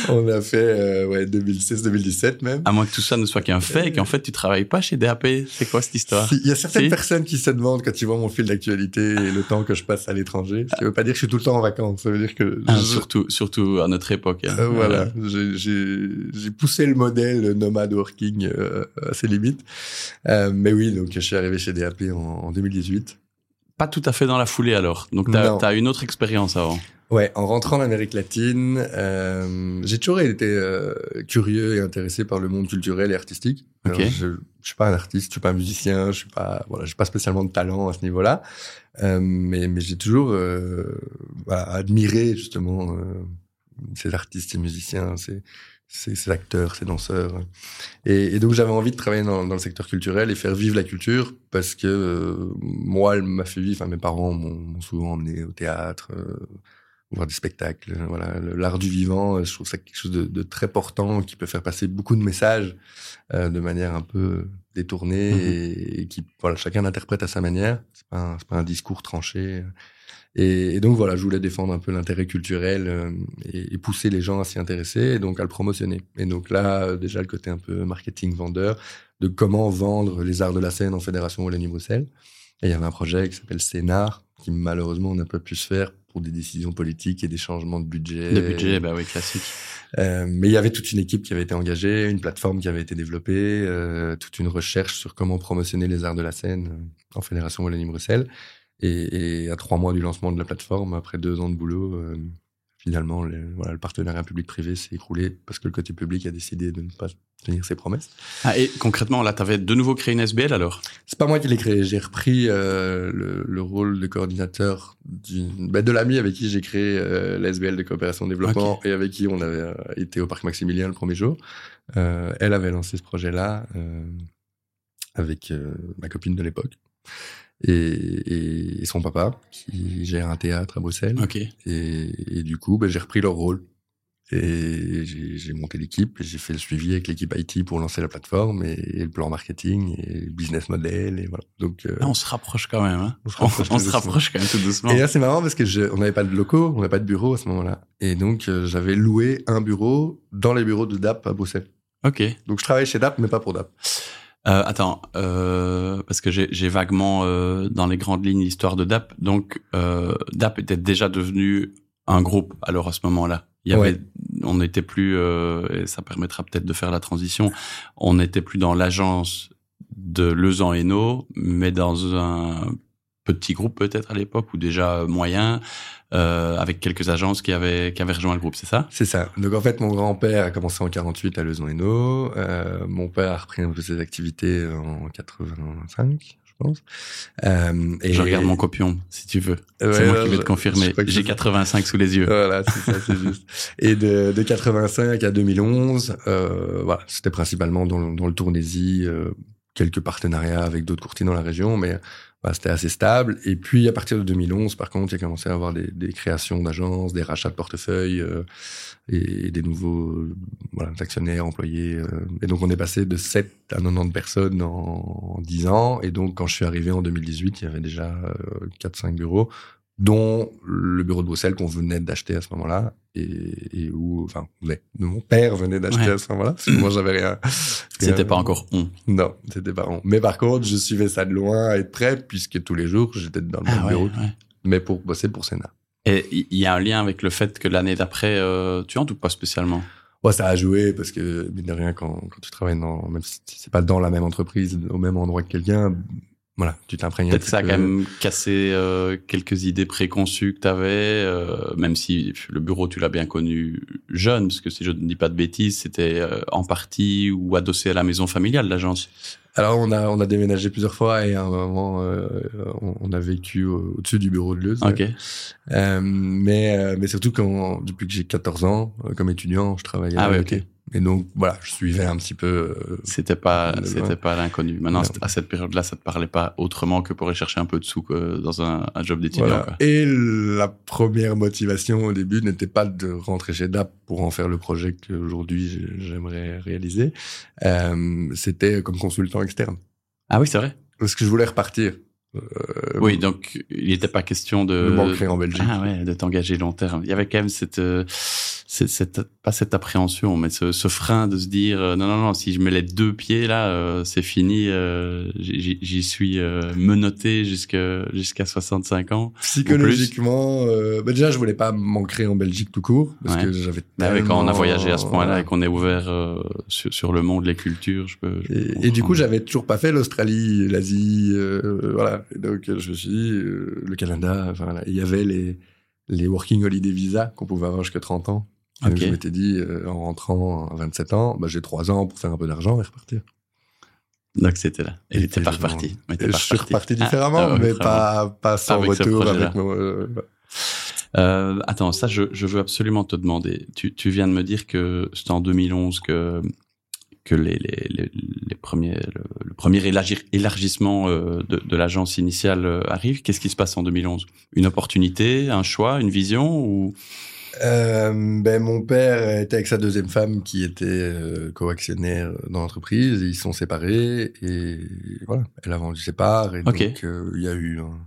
On a fait euh, ouais, 2016-2017 même. À moins que tout ça ne soit qu'un fait et qu'en fait tu travailles pas chez DAP. C'est quoi cette histoire Il y a certaines personnes qui se demandent quand ils voient mon fil d'actualité et le temps que je passe à l'étranger. Ça veut pas dire que je suis tout le temps en vacances. Ça veut dire que... Ah, surtout, surtout à notre époque. Hein. Euh, voilà. J'ai poussé le modèle nomade working euh, à ses limites. Euh, mais oui, donc je suis arrivé chez DAP en, en 2018 pas tout à fait dans la foulée alors. Donc tu as, une autre expérience avant. Ouais, en rentrant en Amérique latine, euh, j'ai toujours été euh, curieux et intéressé par le monde culturel et artistique. je, je suis pas un artiste, je suis pas un musicien, je suis pas voilà, j'ai pas spécialement de talent à ce niveau-là, euh, mais mais j'ai toujours euh, admiré justement euh, ces artistes, et musiciens, ces ces, acteurs, ces danseurs. Et, donc j'avais envie de travailler dans, le secteur culturel et faire vivre la culture parce que euh, moi, elle m'a fait vivre. Enfin, mes parents m'ont souvent emmené au théâtre, euh, voir des spectacles. Voilà, l'art du vivant, je trouve ça quelque chose de, très portant qui peut faire passer beaucoup de messages euh, de manière un peu détournée mmh et, qui, voilà, chacun l'interprète à sa manière. C'est pas, pas un discours tranché. Et, donc voilà, je voulais défendre un peu l'intérêt culturel euh, et, pousser les gens à s'y intéresser et donc à le promotionner. Et donc là, euh, déjà le côté un peu marketing vendeur de comment vendre les arts de la scène en Fédération Wallonie-Bruxelles. Et il y avait un projet qui s'appelle Scénar, qui malheureusement n'a pas pu se faire pour des décisions politiques et des changements de budget. De budget, bah oui, classique. Euh, mais il y avait toute une équipe qui avait été engagée, une plateforme qui avait été développée, euh, toute une recherche sur comment promotionner les arts de la scène en Fédération Wallonie-Bruxelles. Et, à trois mois du lancement de la plateforme, après deux ans de boulot, euh, finalement, le, voilà, le partenariat public-privé s'est écroulé parce que le côté public a décidé de ne pas tenir ses promesses. Ah, et concrètement, là, tu avais de nouveau créé une SBL alors? C'est pas moi qui l'ai créé. J'ai repris euh, le, rôle de coordinateur bah, de l'ami avec qui j'ai créé euh, la SBL de coopération développement et avec qui on avait euh, été au parc Maximilien le premier jour. elle avait lancé ce projet-là avec ma copine de l'époque et, et, son papa qui gère un théâtre à Bruxelles. Okay. Et, et, du coup, ben, j'ai repris leur rôle. Et j'ai monté l'équipe, j'ai fait le suivi avec l'équipe IT pour lancer la plateforme et, le plan marketing et le business model et voilà. Donc euh, ah, on se rapproche quand même. Hein on se rapproche, on, se rapproche quand même tout doucement. Et là c'est marrant parce que je, on n'avait pas de locaux, on n'avait pas de bureau à ce moment-là. Et donc euh, j'avais loué un bureau dans les bureaux de DAP à Bruxelles. Ok. Donc je travaille chez DAP mais pas pour DAP. Euh, attends, euh, parce que j'ai vaguement euh, dans les grandes lignes l'histoire de DAP. Donc euh, DAP était déjà devenu un groupe alors à ce moment-là. Il y avait, on n'était plus, euh, et ça permettra peut-être de faire la transition. On n'était plus dans l'agence de Lezan Hainaut, mais dans un petit groupe peut-être à l'époque ou déjà moyen euh, avec quelques agences qui avaient qui avaient rejoint le groupe, c'est ça? C'est ça. Donc en fait, mon grand-père a commencé en 48 à Lezon Hainaut. Euh, mon père a repris un peu ses activités en 85, je pense. Euh, et je regarde mon copion, si tu veux. c'est moi qui vais te confirmer. J'ai 85 sous les yeux. Voilà, c'est ça, c'est juste. Et de, de 85 à 2011, euh, voilà, c'était principalement dans, dans le Tournaisie. Euh, quelques partenariats avec d'autres courtiers dans la région, mais bah, c'était assez stable. Et puis à partir de 2011, par contre, il y a commencé à avoir des, créations d'agences, des rachats de portefeuilles euh, et, des nouveaux voilà, actionnaires, employés. Euh. Et donc on est passé de 7 à 90 personnes en, en 10 ans. Et donc quand je suis arrivé en 2018, il y avait déjà euh, 4-5 bureaux dont le bureau de Bruxelles qu'on venait d'acheter à ce moment-là et, et où enfin mais mon père venait d'acheter à ce moment-là parce que moi j'avais rien. C'était pas encore on. Non c'était pas on. Mais par contre je suivais ça de loin à être prêt puisque tous les jours j'étais dans le ah bureau. mais pour bosser pour Sénat. Et il y a un lien avec le fait que l'année d'après euh, tu en ou pas spécialement? Ouais, ça a joué parce que mine de rien quand, quand tu travailles dans même si c'est pas dans la même entreprise au même endroit que quelqu'un voilà, tu t'imprègnes. Peut-être ça a quand même cassé euh, quelques idées préconçues que tu avais, euh, même si le bureau, tu l'as bien connu jeune, parce que si je ne dis pas de bêtises, c'était euh, en partie ou adossé à la maison familiale, l'agence. Alors on a on a déménagé plusieurs fois et à un moment euh, on, a vécu au-dessus du bureau de Leuze. Ok. mais mais surtout quand depuis que j'ai 14 ans comme étudiant, je travaillais ah, ouais, ok. Et donc voilà, je suivais un petit peu. Euh, c'était pas, c'était pas l'inconnu. Maintenant, à cette période-là, ça te parlait pas autrement que pour aller chercher un peu de sous que dans un, un job d'étudiant. Voilà. Et la première motivation au début n'était pas de rentrer chez DAP pour en faire le projet qu'aujourd'hui j'aimerais réaliser. Euh, c'était comme consultant externe. Ah oui, c'est vrai. Parce que je voulais repartir. Euh, oui, donc il n'était pas question de. De en Belgique. Ah ouais, de t'engager long terme. Il y avait quand même cette. Euh, c'est cette, pas cette appréhension, mais ce, ce frein de se dire euh, non non non, si je mets les deux pieds là, euh, c'est fini, euh, j'y suis menotté jusqu'à jusqu'à 65 ans. Psychologiquement, bah déjà je voulais pas m'ancrer en Belgique tout court parce que j'avais. Bah quand on a voyagé à ce point-là et qu'on est ouvert sur, sur, le monde, les cultures, je peux. et, du coup, j'avais toujours pas fait l'Australie, l'Asie, voilà. Donc je me suis dit le Canada. Enfin, il y avait les les working holiday visa qu'on pouvait avoir jusqu'à 30 ans. Donc je m'étais dit, euh, en rentrant à 27 ans, bah, j'ai 3 ans pour faire un peu d'argent et repartir. Donc c'était là. Et t'es pas reparti. je suis reparti différemment, ah, mais pas, pas sans retour avec mon... Euh, euh, attends, ça, je, je, veux absolument te demander. Tu, tu viens de me dire que c'était en 2011 que que les, les, les, premiers, le, premier élargissement euh, de, de l'agence initiale euh, arrive. Qu'est-ce qui se passe en 2011 Une opportunité, un choix, une vision ou? Euh, ben mon père était avec sa deuxième femme qui était euh, coactionnaire dans l'entreprise. Ils sont séparés et voilà, elle a vendu ses parts et donc il y a eu un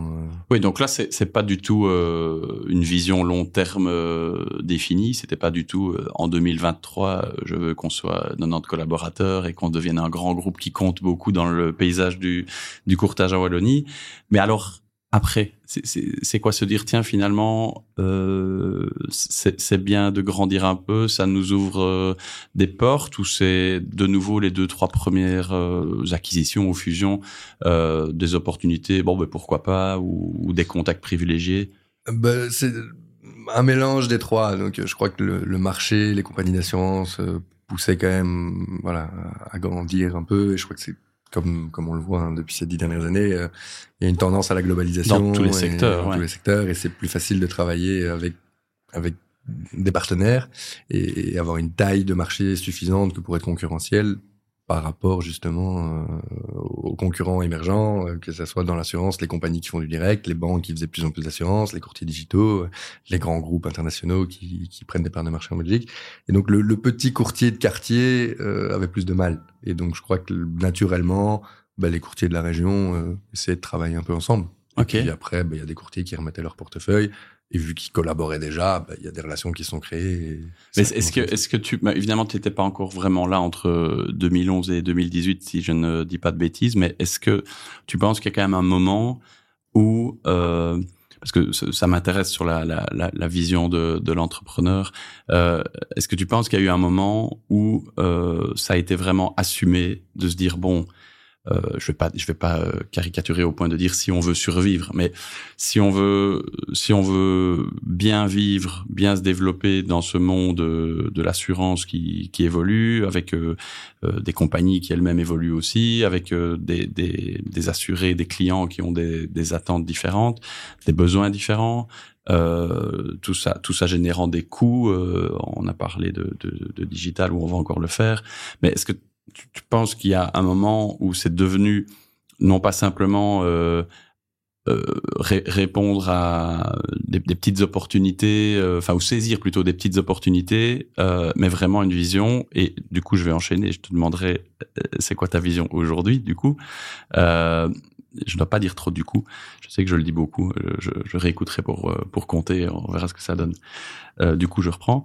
Euh. Oui, donc là, c'est c'est pas du tout euh, une vision long terme euh, définie. C'était pas du tout euh, en 2023, je veux qu'on soit 90 collaborateurs et qu'on devienne un grand groupe qui compte beaucoup dans le paysage du du courtage à Wallonie. Mais alors, après C'est quoi se dire, tiens, finalement, euh, c'est bien de grandir un peu, ça nous ouvre euh, des portes, ou c'est de nouveau les deux, trois premières euh, acquisitions ou fusions, euh, des opportunités, bon, ben pourquoi pas, ou, ou des contacts privilégiés? Ben, C'est un mélange des trois. Donc, je crois que le, le marché, les compagnies d'assurance poussaient quand même voilà, à grandir un peu, et je crois que c'est comme comme on le voit hein, depuis ces dix dernières années, euh, il y a une tendance à la globalisation dans tous les secteurs, dans tous les secteurs, et c'est plus facile de travailler avec avec des partenaires et, et, avoir une taille de marché suffisante que pour être concurrentiel par rapport justement euh, aux concurrents émergents, euh, que ce soit dans l'assurance, les compagnies qui font du direct, les banques qui faisaient plus en plus d'assurance, les courtiers digitaux, euh, les grands groupes internationaux qui, qui, prennent des parts de marché en Belgique. Et donc le, le petit courtier de quartier avait plus de mal. Et donc je crois que naturellement, bah, les courtiers de la région essaient de travailler un peu ensemble. Okay. Et puis après, bah, il y a des courtiers qui remettaient leur portefeuille. Et vu qu'ils collaboraient déjà, bah, il y a des relations qui sont créées. Mais est-ce que, est-ce que tu, bah, évidemment, tu n'étais pas encore vraiment là entre 2011 et 2018, si je ne dis pas de bêtises, mais est-ce que tu penses qu'il y a quand même un moment où, euh, parce que ça m'intéresse sur la, la, la, la, vision de, de l'entrepreneur, euh, est-ce que tu penses qu'il y a eu un moment où euh, ça a été vraiment assumé de se dire bon, euh, je vais pas, je vais pas euh, caricaturer au point de dire si on veut survivre, mais si on veut, si on veut bien vivre, bien se développer dans ce monde de l'assurance qui, qui évolue, avec euh, des compagnies qui elles-mêmes évoluent aussi, avec des, des, des, assurés, des clients qui ont des, des attentes différentes, des besoins différents. Euh, tout ça, tout ça générant des coûts. Euh, on a parlé de, de, de, digital où on va encore le faire. Mais est-ce que tu, penses qu'il y a un moment où c'est devenu non pas simplement euh, euh, répondre à des, petites opportunités, euh, enfin ou saisir plutôt des petites opportunités, mais vraiment une vision. Et du coup, je vais enchaîner. Je te demanderai, c'est quoi ta vision aujourd'hui, du coup Je ne dois pas dire trop du coup. Je sais que je le dis beaucoup. Je, je réécouterai pour pour compter. On verra ce que ça donne. du coup, je reprends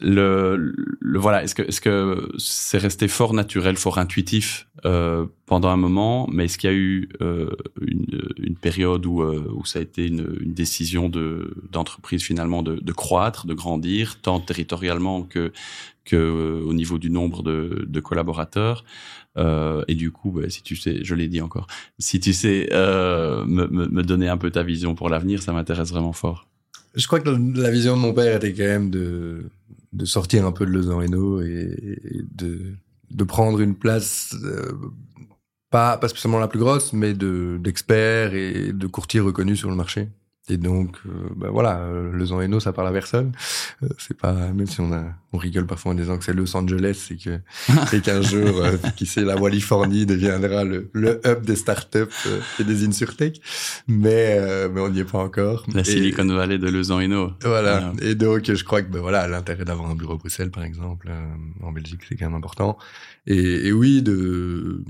le, voilà est-ce que est-ce que c'est resté fort naturel fort intuitif euh, pendant un moment mais est-ce qu'il y a eu euh, une, période où euh, où ça a été une, décision de d'entreprise finalement de, croître de grandir tant territorialement que que au niveau du nombre de, de collaborateurs et du coup bah, si tu sais je l'ai dit encore si tu sais me, me donner un peu ta vision pour l'avenir ça m'intéresse vraiment fort. Je crois que la vision de mon père était quand même de, de sortir un peu de Lausanne et, et de, de prendre une place, euh, pas, pas spécialement la plus grosse, mais d'experts et de courtiers reconnus sur le marché. Et donc, euh, bah voilà, euh, le Eno, ça parle à personne. Euh, c'est pas, même si on a, on rigole parfois en disant que c'est Los Angeles, c'est que, qu'un jour, euh, qui sait, la Californie deviendra le, le hub des startups et des insurtech. Mais, mais on n'y est pas encore. La Silicon Valley de Los Eno. Voilà. Et donc, je crois que, bah voilà, l'intérêt d'avoir un bureau à Bruxelles, par exemple, en Belgique, c'est quand même important. Et, et oui, de,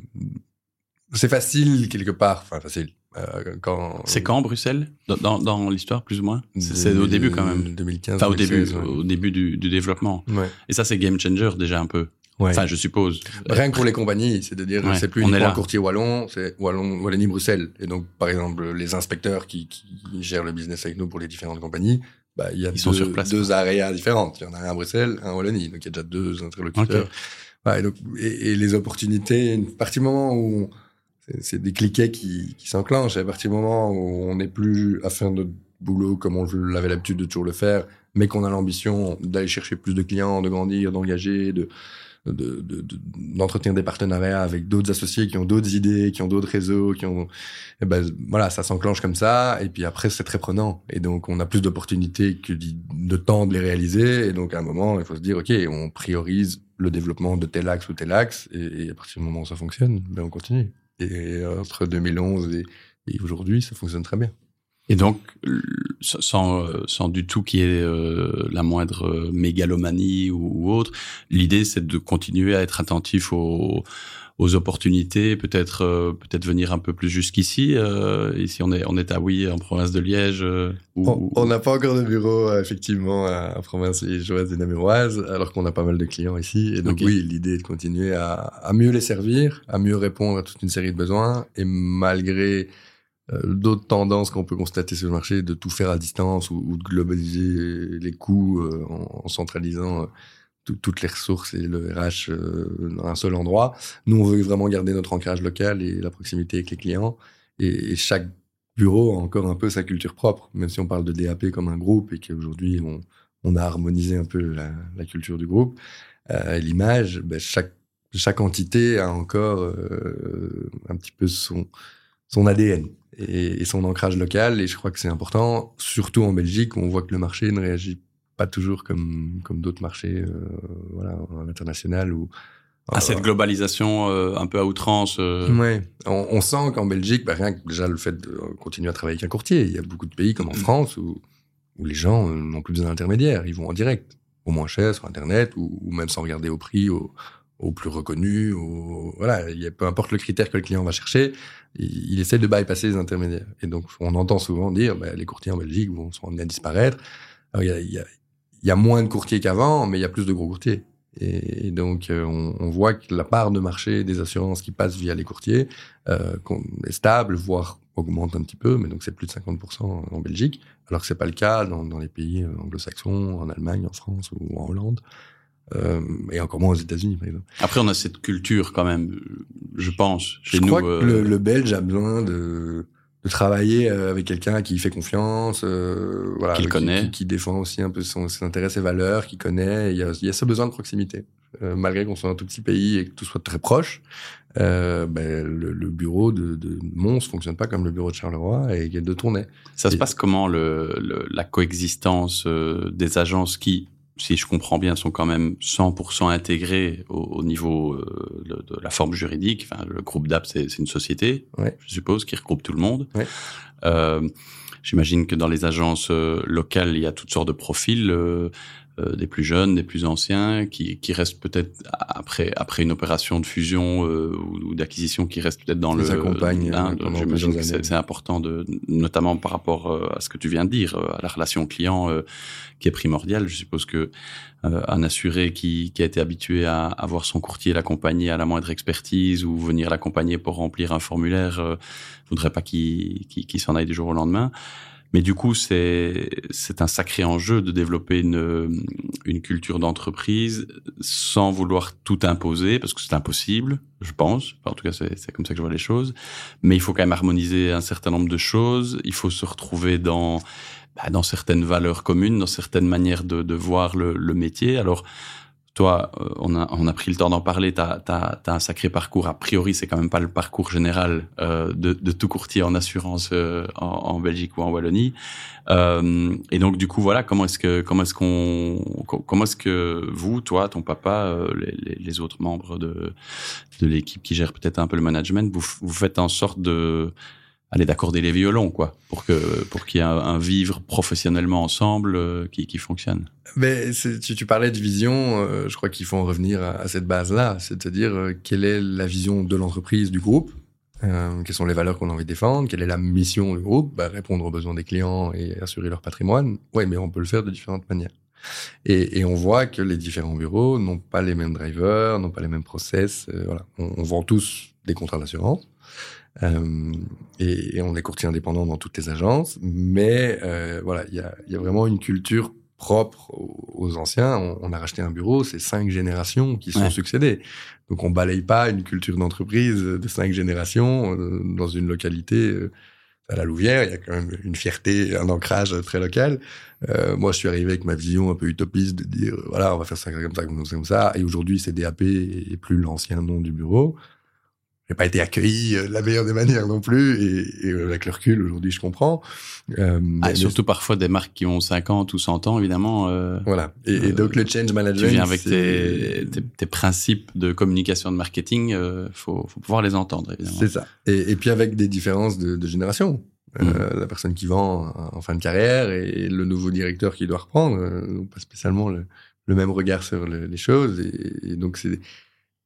c'est facile quelque part. Enfin, facile. Euh, quand... C'est quand Bruxelles? Dans, dans, l'histoire, plus ou moins? C'est au début quand même. 2015. Enfin, au début, au début du, du développement. Ouais. Et ça, c'est game changer déjà un peu. Ouais. Enfin, je suppose. Rien que pour les compagnies, c'est de dire, Ouais, c'est plus on uniquement un courtier wallon, c'est wallon, Wallonie-Bruxelles. Et donc, par exemple, les inspecteurs qui, qui gèrent le business avec nous pour les différentes compagnies, bah, il y a Ils deux, sont sur place, deux areas différentes. Il y en a un à Bruxelles, un à Wallonie. Donc, il y a déjà deux interlocuteurs. Ouais, et, donc, et, et les opportunités, à partir du moment où on- c'est- des cliquets qui, qui s'enclenchent, à partir du moment où on n'est plus à faire notre boulot comme on l'avait l'habitude de toujours le faire, mais qu'on a l'ambition d'aller chercher plus de clients, de grandir, d'engager, de de- de- de- d'entretenir des partenariats avec d'autres associés qui ont d'autres idées, qui ont d'autres réseaux, qui ont, eh ben voilà, ça s'enclenche comme ça. Et puis après, c'est très prenant. Et donc, on a plus d'opportunités que de temps de les réaliser. Et donc, à un moment, il faut se dire, ok, on priorise le développement de tel axe ou tel axe. Et, et à partir du moment où ça fonctionne, ben on continue. Et euh, entre 2011 et, et aujourd'hui, ça fonctionne très bien. Et donc, l- sans, euh, sans du tout qu'il y ait euh, la moindre euh, mégalomanie ou, ou autre, l'idée c'est de continuer à être attentif aux, aux opportunités, peut-être euh, peut-être venir un peu plus jusqu'ici. Euh, ici, on est on est à oui en province de Liège. euh, On n'a pas encore de bureau, euh, effectivement, à, province liégeoise et namuroise, alors qu'on a pas mal de clients ici. Et donc, oui, l'idée est de continuer à, à mieux les servir, à mieux répondre à toute une série de besoins. Et malgré euh, d'autres tendances qu'on peut constater sur le marché, de tout faire à distance ou, ou de globaliser les coûts euh, en, en centralisant euh, toutes les ressources et le RH euh, dans un seul endroit. Nous, on veut vraiment garder notre ancrage local et la proximité avec les clients. Et, chaque bureau a encore un peu sa culture propre, même si on parle de DAP comme un groupe et qu'aujourd'hui on, a harmonisé un peu la, culture du groupe. Euh, L'image, ben, chaque, entité a encore euh, un petit peu son, ADN et, et son ancrage local. Et je crois que c'est important, surtout en Belgique, où on voit que le marché ne réagit pas toujours comme, comme d'autres marchés euh, voilà, à l'international. Ou, à cette globalisation euh, un peu à outrance. euh, Ouais, on, on sent qu'en Belgique, bah, rien que déjà le fait de continuer à travailler avec un courtier, il y a beaucoup de pays comme en France où, où les gens euh, n'ont plus besoin d'intermédiaires, ils vont en direct, au moins cher sur Internet ou, ou même sans regarder au prix, au, au plus reconnu, au, voilà, il y a, peu importe le critère que le client va chercher, il, il essaie de bypasser les intermédiaires. Et donc on entend souvent dire, bah, les courtiers en Belgique vont sont amenés à disparaître. Alors il y a, il y a, il y a moins de courtiers qu'avant, mais il y a plus de gros courtiers. Et, donc, euh, on, on voit que la part de marché des assurances qui passent via les courtiers euh, est stable, voire augmente un petit peu, mais donc c'est plus de 50% en Belgique, alors que c'est pas le cas dans, dans les pays euh, anglo-saxons, en Allemagne, en France ou en Hollande, euh, et encore moins aux États-Unis, par exemple. Après, on a cette culture quand même, je pense, chez Je nous. crois que le, le Belge a besoin de, de travailler euh, avec quelqu'un qui fait confiance, euh, voilà, Qu'il connaît. qui, qui défend aussi un peu son, ses intérêts, ses valeurs, qui connaît. Il y a, il y a ce besoin de proximité. Euh, malgré qu'on soit un tout petit pays et que tout soit très proche, euh, ben, le, le bureau de, de Mons fonctionne pas comme le bureau de Charleroi et de Tournai. Ça se passe comment le, le- la coexistence des agences qui, si je comprends bien, sont quand même 100% intégrées au, au niveau euh, de, de la forme juridique. Enfin, le groupe DAP, c'est une société, Ouais. je suppose, qui regroupe tout le monde. Ouais. Euh, J'imagine que dans les agences euh, locales, il y a toutes sortes de profils, euh, des plus jeunes, des plus anciens, qui, qui restent peut-être après après une opération de fusion euh, ou, ou d'acquisition, qui restent peut-être dans Qui le. accompagnent, euh, J'imagine que c'est important de, notamment par rapport euh, à ce que tu viens de dire, à la relation client euh, qui est primordiale. Je suppose que euh, un assuré qui, qui a été habitué à avoir son courtier l'accompagner à la moindre expertise ou venir l'accompagner pour remplir un formulaire, euh, voudrait pas qu'il qu'il qu'il s'en aille du jour au lendemain. Mais du coup, c'est c'est un sacré enjeu de développer une une culture d'entreprise sans vouloir tout imposer parce que c'est impossible, je pense. En tout cas, c'est c'est comme ça que je vois les choses. Mais il faut quand même harmoniser un certain nombre de choses. Il faut se retrouver dans bah, dans certaines valeurs communes, dans certaines manières de, de voir le, le métier. Alors, toi, euh, on a, on a pris le temps d'en parler, tu as, un sacré parcours. A priori, c'est quand même pas le parcours général euh, de, de tout courtier en assurance euh, en, en Belgique ou en Wallonie. Euh, et donc, du coup, voilà, comment est-ce que comment est-ce qu'on comment est-ce que vous, toi, ton papa, euh, les, les autres membres de de l'équipe qui gère peut-être un peu le management, vous, vous faites en sorte de aller d'accorder les violons, quoi, pour que pour qu'il y ait un, vivre professionnellement ensemble euh, qui, qui fonctionne. Mais tu, parlais de vision, euh, je crois qu'il faut en revenir à, cette base-là, c'est-à-dire euh, quelle est la vision de l'entreprise, du groupe, quelles sont les valeurs qu'on a envie de défendre, quelle est la mission du groupe, bah, répondre aux besoins des clients et assurer leur patrimoine. Ouais, mais on peut le faire de différentes manières. Et, on voit que les différents bureaux n'ont pas les mêmes drivers, n'ont pas les mêmes process. Voilà, on, vend tous des contrats d'assurance. Euh, et, et, on est courtier indépendant dans toutes les agences, mais euh, voilà, il y a, y a, vraiment une culture propre aux, anciens. On, on, a racheté un bureau, c'est cinq générations qui sont ouais. succédées. Donc on balaye pas une culture d'entreprise de cinq générations euh, dans une localité. Euh, à la Louvière, il y a quand même une fierté, un ancrage très local. Euh, moi, je suis arrivé avec ma vision un peu utopiste de dire, voilà, on va faire ça comme ça, comme ça, comme ça. Et aujourd'hui, c'est DAP et plus l'ancien nom du bureau j'ai pas été accueilli de la meilleure des manières non plus et, et avec le recul aujourd'hui je comprends. Euh, ah, surtout mais... parfois des marques qui ont 50 ou 100 ans évidemment euh, voilà. Et, et, donc le change management tu viens avec tes, tes, tes, principes de communication de marketing euh, faut, faut pouvoir les entendre évidemment. C'est ça. Et, et, puis avec des différences de, de génération. Mmh. euh, la personne qui vend en fin de carrière et le nouveau directeur qui doit reprendre euh, pas spécialement le, le même regard sur le, les choses. Et, et donc c'est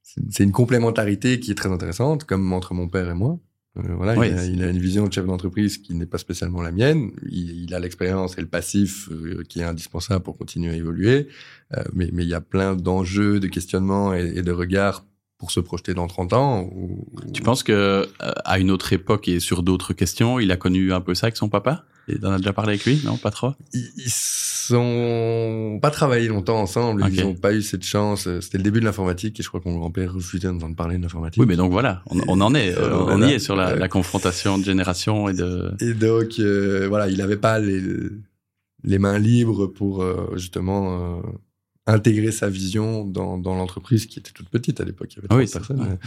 c'est une complémentarité qui est très intéressante, comme entre mon père et moi. Euh, voilà, oui, il, a, il, a, une vision de chef d'entreprise qui n'est pas spécialement la mienne. Il, il a l'expérience et le passif euh, qui est indispensable pour continuer à évoluer. Euh, mais, mais, il y a plein d'enjeux, de questionnements et, et, de regards pour se projeter dans 30 ans. Ou, Tu penses que à une autre époque et sur d'autres questions, il a connu un peu ça avec son papa? Et en as déjà parlé avec lui Non, pas trop? Ils, ils sont pas travaillé longtemps ensemble. Okay. Ils n'ont pas eu cette chance. C'était le début de l'informatique et je crois que mon grand-père refusait d'entendre parler de l'informatique. Oui, mais donc voilà, on, on en est. Euh, on y est sur la, la, confrontation de génération et de... Et donc, euh, voilà, il n'avait pas les, les mains libres pour euh, justement euh, intégrer sa vision dans, dans l'entreprise qui était toute petite à l'époque. Il y avait oui, personnes. Ouais.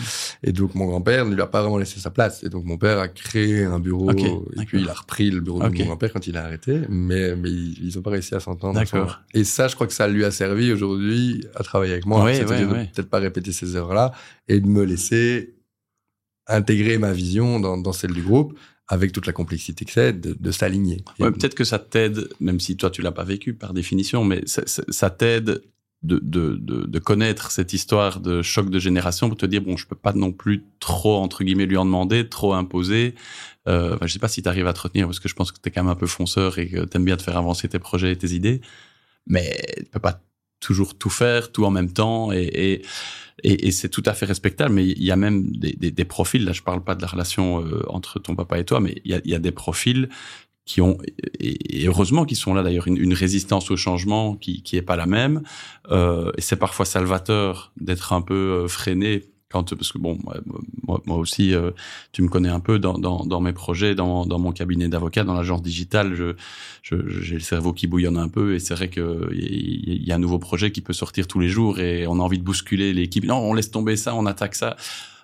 Et donc mon grand-père ne lui a pas vraiment laissé sa place. Et donc mon père a créé un bureau okay, et puis il a repris le bureau okay. de mon grand-père quand il a arrêté. Mais, mais ils n'ont pas réussi à s'entendre. D'accord. Et ça, je crois que ça lui a servi aujourd'hui à travailler avec moi. Oui, C'est-à-dire oui, oui. peut-être pas répéter ces erreurs-là et de me laisser intégrer ma vision dans, dans celle du groupe avec toute la complexité que c'est, de, de s'aligner. Ouais, peut-être que ça t'aide, même si toi tu l'as pas vécu par définition, mais ça, ça t'aide de, de, de, de, connaître cette histoire de choc de génération pour te dire bon je peux pas non plus trop entre guillemets lui en demander trop imposer. Euh, enfin, je sais pas si tu arrives à te retenir parce que je pense que tu es quand même un peu fonceur et que tu aimes bien te faire avancer tes projets et tes idées. Mais tu peux pas toujours tout faire tout en même temps et, et et, c'est tout à fait respectable, mais il y a même des, des, des, profils. Là, je parle pas de la relation euh, entre ton papa et toi, mais il y a, il y a des profils qui ont et heureusement qu'ils sont là d'ailleurs une, une, résistance au changement qui qui est pas la même. Euh, et c'est parfois salvateur d'être un peu euh, freiné quand parce que bon moi, moi aussi euh, tu me connais un peu dans, dans, dans mes projets dans, dans mon cabinet d'avocat dans l'agence digitale je j'ai le cerveau qui bouillonne un peu et c'est vrai que il y, y, a un nouveau projet qui peut sortir tous les jours et on a envie de bousculer l'équipe. Non on laisse tomber ça on attaque ça.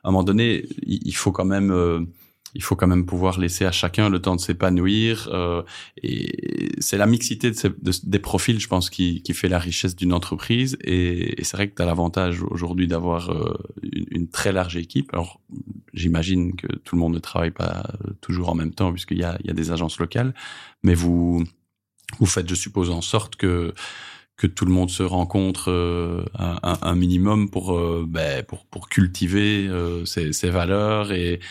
À un moment donné il, faut quand même euh, il faut quand même pouvoir laisser à chacun le temps de s'épanouir. Euh, et c'est la mixité de ces, de, des profils, je pense, qui, qui fait la richesse d'une entreprise. Et, et c'est vrai que tu as l'avantage aujourd'hui d'avoir euh, une, une, très large équipe. Alors, j'imagine que tout le monde ne travaille pas toujours en même temps, puisqu'il y a, il y a des agences locales. Mais vous, vous faites, je suppose, en sorte que que tout le monde se rencontre euh, un, un, minimum pour, euh, ben, pour, pour cultiver euh, ses, ses valeurs et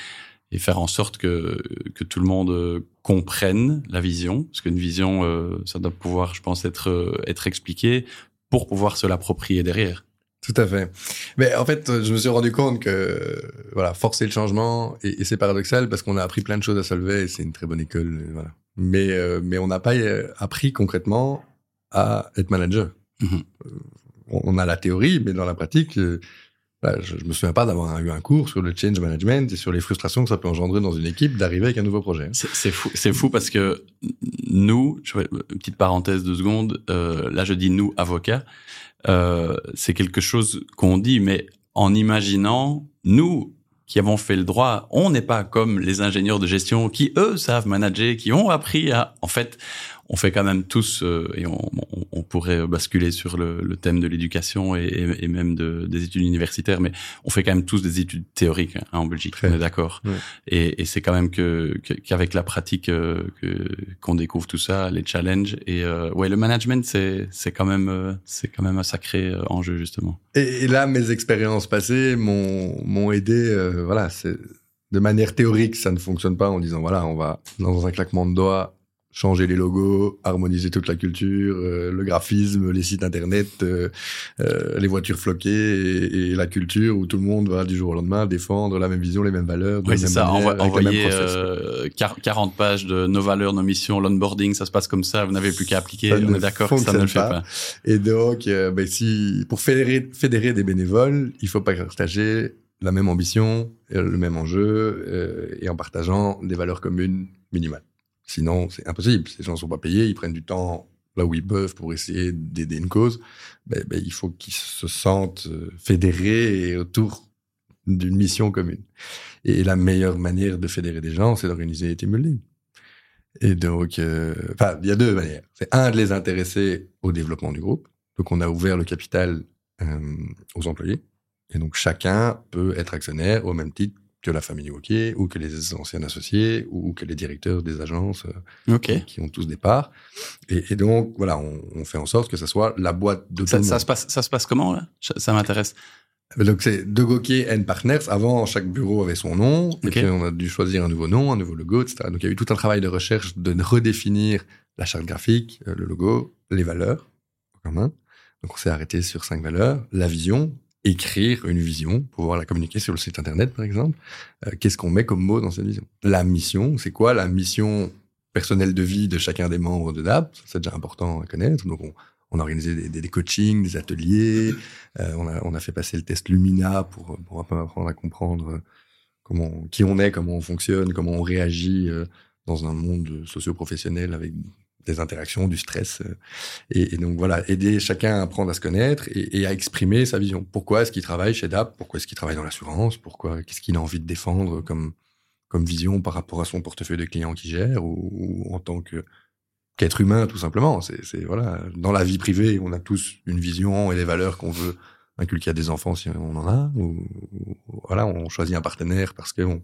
et faire en sorte que, que tout le monde euh, comprenne la vision, parce qu'une vision, euh, ça doit pouvoir, je pense, être, euh, être expliqué pour pouvoir se l'approprier derrière. Tout à fait. Mais en fait, je me suis rendu compte que voilà, forcer le changement, et, et c'est paradoxal parce qu'on a appris plein de choses à Solvay, et c'est une très bonne école, voilà. Mais, euh, mais on n'a pas appris concrètement à être manager. Mm -hmm. On a la théorie, mais dans la pratique, bah, je, je me souviens pas d'avoir eu un cours sur le change management et sur les frustrations que ça peut engendrer dans une équipe d'arriver avec un nouveau projet. C'est fou, c'est fou parce que nous, je fais une petite parenthèse de secondes, euh, là je dis nous avocats, euh, c'est quelque chose qu'on dit, mais en imaginant nous qui avons fait le droit, on n'est pas comme les ingénieurs de gestion qui eux savent manager, qui ont appris à, en fait, on fait quand même tous, euh, et on, on, on, pourrait basculer sur le, le thème de l'éducation et, et, et, même de, des études universitaires, mais on fait quand même tous des études théoriques hein, en Belgique, on est d'accord. Et, et c'est quand même que qu'avec la pratique euh, qu'on découvre tout ça, les challenges et euh, ouais, le management c'est c'est quand même c'est quand même un sacré enjeu justement. Et, et là, mes expériences passées m'ont m'ont aidé, voilà, c'est de manière théorique, ça ne fonctionne pas en disant voilà, on va dans un claquement de doigts changer les logos, harmoniser toute la culture, euh, le graphisme, les sites internet, euh, euh, les voitures floquées et, et, la culture où tout le monde va du jour au lendemain défendre la même vision, les mêmes valeurs. Oui, c'est ça. envoyer 40 pages de nos valeurs, nos missions, l'onboarding, ça se passe comme ça. Vous n'avez plus qu'à appliquer. on est d'accord que ça ne le fait pas. Et donc, ben, si pour fédérer, fédérer des bénévoles, il faut pas partager la même ambition, le même enjeu, et en partageant des valeurs communes minimales. Sinon, c'est impossible. Ces gens ne sont pas payés, ils prennent du temps là où ils peuvent pour essayer d'aider une cause. Ben, ben, il faut qu'ils se sentent euh, fédérés autour d'une mission commune. Et la meilleure manière de fédérer des gens, c'est d'organiser des team. Et donc, euh, il y a deux manières. C'est un de les intéresser au développement du groupe. Donc, on a ouvert le capital euh, aux employés. Et donc, chacun peut être actionnaire au même titre que la famille Wauquiez ou que les anciens associés ou que les directeurs des agences euh, qui ont tous des parts. Et, donc, voilà, on, fait en sorte que ça soit la boîte de ça, ça se passe, ça se passe comment, là? Ça m'intéresse. Donc, c'est De Gauquier and Partners. Avant, chaque bureau avait son nom. Et puis, on a dû choisir un nouveau nom, un nouveau logo, etc. Donc, il y a eu tout un travail de recherche de redéfinir la charte graphique, euh, le logo, les valeurs en commun. Donc, on s'est arrêté sur cinq valeurs. La vision, écrire une vision, pouvoir la communiquer sur le site internet par exemple. Euh, qu'est-ce qu'on met comme mot dans cette vision? La mission, c'est quoi? La mission personnelle de vie de chacun des membres de DAP C'est déjà important à connaître. Donc on, a organisé des, coachings, des ateliers. Euh, on, a, fait passer le test Lumina pour, pour apprendre à comprendre comment, qui on est, comment on fonctionne, comment on réagit euh, dans un monde socio-professionnel avec des interactions, du stress. Euh, et, donc voilà, aider chacun à apprendre à se connaître et, à exprimer sa vision. Pourquoi est-ce qu'il travaille chez DAP Pourquoi est-ce qu'il travaille dans l'assurance? Pourquoi Qu'est-ce qu'il a envie de défendre comme comme vision par rapport à son portefeuille de clients qu'il gère ou, en tant qu'être humain tout simplement? C'est voilà, dans la vie privée, on a tous une vision et des valeurs qu'on veut inculquer à des enfants si on en a. Ou, voilà, on choisit un partenaire parce qu'on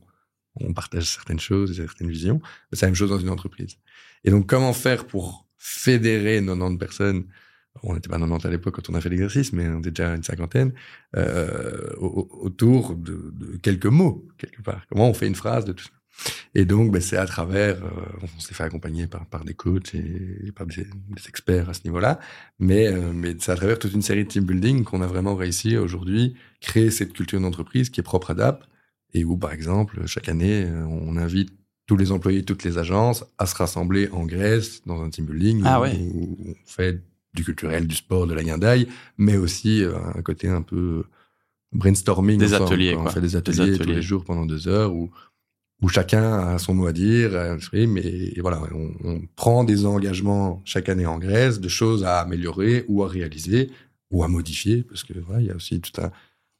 on partage certaines choses, certaines visions. C'est la même chose dans une entreprise. Et donc, comment faire pour fédérer 90 personnes? On n'était pas 90 à l'époque quand on a fait l'exercice, mais on était déjà une cinquantaine, euh, autour de, quelques mots, quelque part. Comment on fait une phrase de tout ça? Et donc, ben, c'est à travers, euh, on s'est fait accompagner par, par des coachs et, par des, experts à ce niveau-là, mais, euh, mais c'est à travers toute une série de team building qu'on a vraiment réussi aujourd'hui créer cette culture d'entreprise qui est propre à DAP et où, par exemple, chaque année, euh, on invite tous les employés, toutes les agences à se rassembler en Grèce dans un team building ah où, on fait du culturel, du sport, de la guindaille, mais aussi euh, un côté un peu brainstorming. Des ateliers, On fait des ateliers, tous les jours pendant deux heures où, où chacun a son mot à dire, mais voilà, on, on, prend des engagements chaque année en Grèce, de choses à améliorer ou à réaliser ou à modifier, parce que voilà, il y a aussi tout un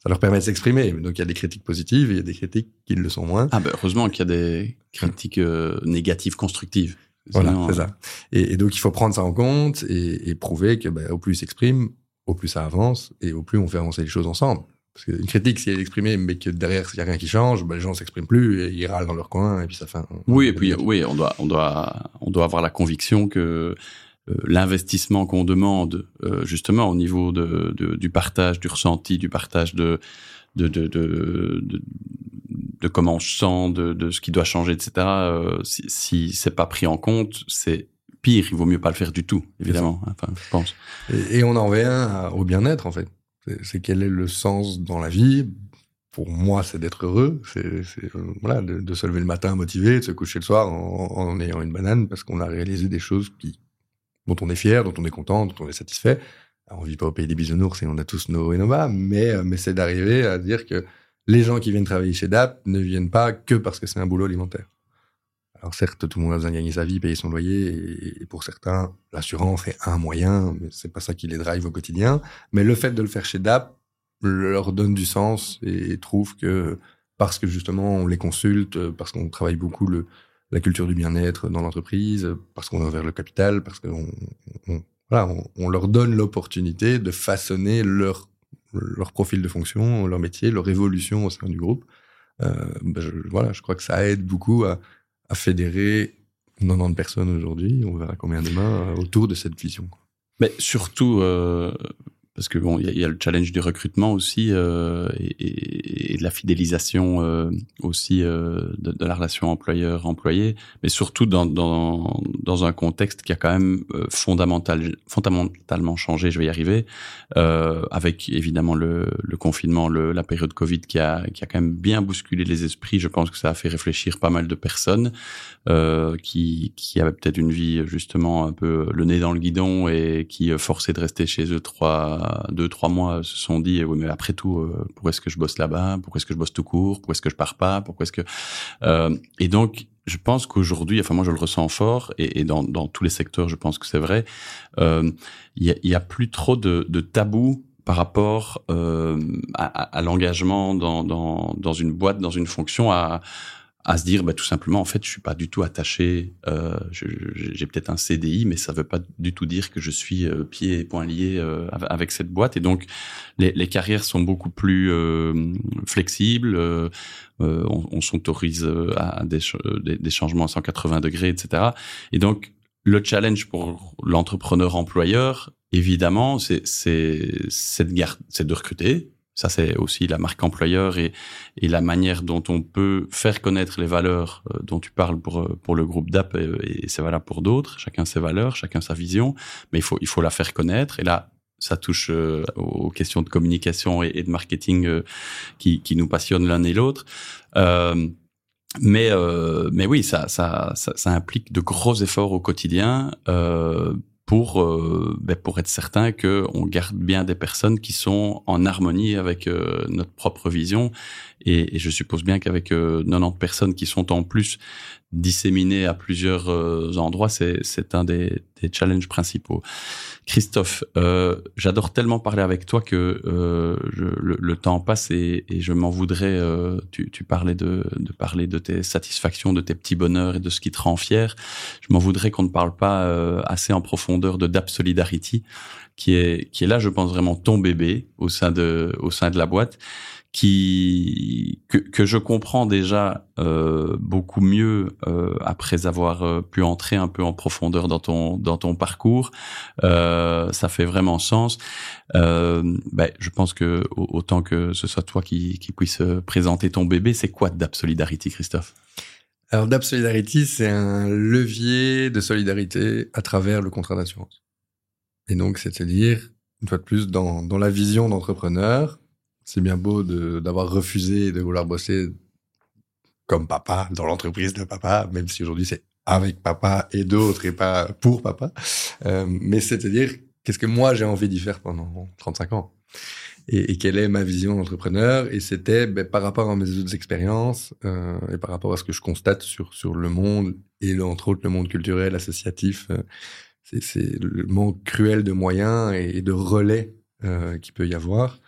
ça leur permet de s'exprimer. Donc il y a des critiques positives et il y a des critiques qui le sont moins. Ah ben heureusement qu'il y a des critiques euh, négatives constructives. Voilà, c'est ça. Et, et, donc il faut prendre ça en compte et, et prouver que ben, au plus ils s'expriment, au plus ça avance et au plus on fait avancer les choses ensemble. Parce qu'une critique, si elle est exprimée, mais que derrière, il n'y a rien qui change, ben, les gens s'expriment plus, et ils râlent dans leur coin, et puis ça fait un... Oui, et puis, oui, on doit, on doit, on doit avoir la conviction que euh, l'investissement qu'on demande euh, justement au niveau de, de, du partage, du ressenti, du partage de de, de, de, de comment je sens, de, de ce qui doit changer, etc. Euh, si, si c'est pas pris en compte, c'est pire. Il vaut mieux pas le faire du tout, évidemment. Enfin, je pense. Et, et on en revient au bien-être en fait. C'est quel est le sens dans la vie? Pour moi, c'est d'être heureux, c'est voilà, de, de, se lever le matin motivé, de se coucher le soir en, en ayant une banane parce qu'on a réalisé des choses qui dont on est fier, dont on est content, dont on est satisfait. Alors, on vit pas au pays des bisounours et on a tous nos et nos bas, mais, mais c'est d'arriver à dire que les gens qui viennent travailler chez DAP ne viennent pas que parce que c'est un boulot alimentaire. Alors certes, tout le monde a besoin de gagner sa vie, payer son loyer, et pour certains, l'assurance est un moyen, mais c'est pas ça qui les drive au quotidien. Mais le fait de le faire chez DAP leur donne du sens et trouve que parce que justement on les consulte, parce qu'on travaille beaucoup le, la culture du bien-être dans l'entreprise, parce qu'on a ouvert le capital, parce qu'on on, voilà, on, leur donne l'opportunité de façonner leur, leur profil de fonction, leur métier, leur évolution au sein du groupe. Euh, ben je, voilà, je crois que ça aide beaucoup à, à fédérer 90 personnes aujourd'hui, on verra combien demain, euh, autour de cette vision. Mais surtout, euh, parce que bon, il y, y, a le challenge du recrutement aussi, euh, et, et, de la fidélisation euh, aussi euh, de, de, la relation employeur-employé, mais surtout dans, dans, dans, un contexte qui a quand même euh, fondamental, fondamentalement changé, je vais y arriver, euh, avec évidemment le, le confinement, le, la période Covid qui a, qui a quand même bien bousculé les esprits. Je pense que ça a fait réfléchir pas mal de personnes euh, qui, qui avaient peut-être une vie justement un peu le nez dans le guidon et qui, forcés de rester chez eux trois, deux, trois mois, se sont dit, oui, mais après tout, euh, pourquoi est-ce que je bosse là-bas? Pourquoi est-ce que je bosse tout court? Pourquoi est-ce que je pars pas? Pourquoi est-ce que euh, Et donc, je pense qu'aujourd'hui, enfin moi je le ressens fort, et, et dans, dans, tous les secteurs, je pense que c'est vrai. Euh, il euh, y, a, y, a, plus trop de, de tabous par rapport euh, à, à l'engagement dans, dans, dans, une boîte, dans une fonction, à, à se dire bah, tout simplement en fait je suis pas du tout attaché euh, j'ai peut-être un CDI mais ça veut pas du tout dire que je suis euh, pieds et poings liés euh, avec cette boîte. Et donc les, les carrières sont beaucoup plus euh, flexibles euh, euh, on, on s'autorise à des, des, des, changements à 180 degrés etc et donc le challenge pour l'entrepreneur employeur évidemment c'est c'est c'est de recruter ça, c'est aussi la marque employeur et, et, la manière dont on peut faire connaître les valeurs euh, dont tu parles pour, euh, pour le groupe DAP et, et c'est valable pour d'autres. Chacun ses valeurs, chacun sa vision, mais il faut, il faut la faire connaître. Et là, ça touche euh, aux questions de communication et, et de marketing qui, qui, nous passionnent l'un et l'autre. Euh, mais, mais oui, ça, ça, ça, ça, implique de gros efforts au quotidien pour euh, ben pour être certain que on garde bien des personnes qui sont en harmonie avec euh, notre propre vision. Et, je suppose bien qu'avec 90 euh, personnes qui sont en plus disséminées à plusieurs endroits c'est c'est un des, challenges principaux Christophe, euh, j'adore tellement parler avec toi que euh, le, temps passe et, je m'en voudrais. Euh, tu, parlais de, de, parler de tes satisfactions, de tes petits bonheurs et de ce qui te rend fier. Je m'en voudrais qu'on ne parle pas assez en profondeur de Dap Solidarity, qui est qui est là, je pense vraiment ton bébé au sein de au sein de la boîte qui que, que je comprends déjà euh, beaucoup mieux euh, après avoir euh, pu entrer un peu en profondeur dans ton dans ton parcours. Euh, ça fait vraiment sens. Euh, ben, je pense que autant que ce soit toi qui, qui puisse présenter ton bébé, c'est quoi DAP Solidarity, Christophe? Alors DAP Solidarity, c'est un levier de solidarité à travers le contrat d'assurance. Et donc, c'est-à-dire, une fois de plus, dans, dans la vision d'entrepreneur, c'est bien beau d'avoir refusé de vouloir bosser comme papa dans l'entreprise de papa, même si aujourd'hui c'est avec papa et d'autres et pas pour papa. Euh, mais c'est-à-dire, qu'est-ce que moi j'ai envie d'y faire pendant 35 ans? Et, quelle est ma vision d'entrepreneur? Et c'était ben, par rapport à mes autres expériences euh, et par rapport à ce que je constate sur sur le monde et entre autres le monde culturel, associatif. Euh, c'est le monde cruel de moyens et, et de relais qu'il peut y avoir.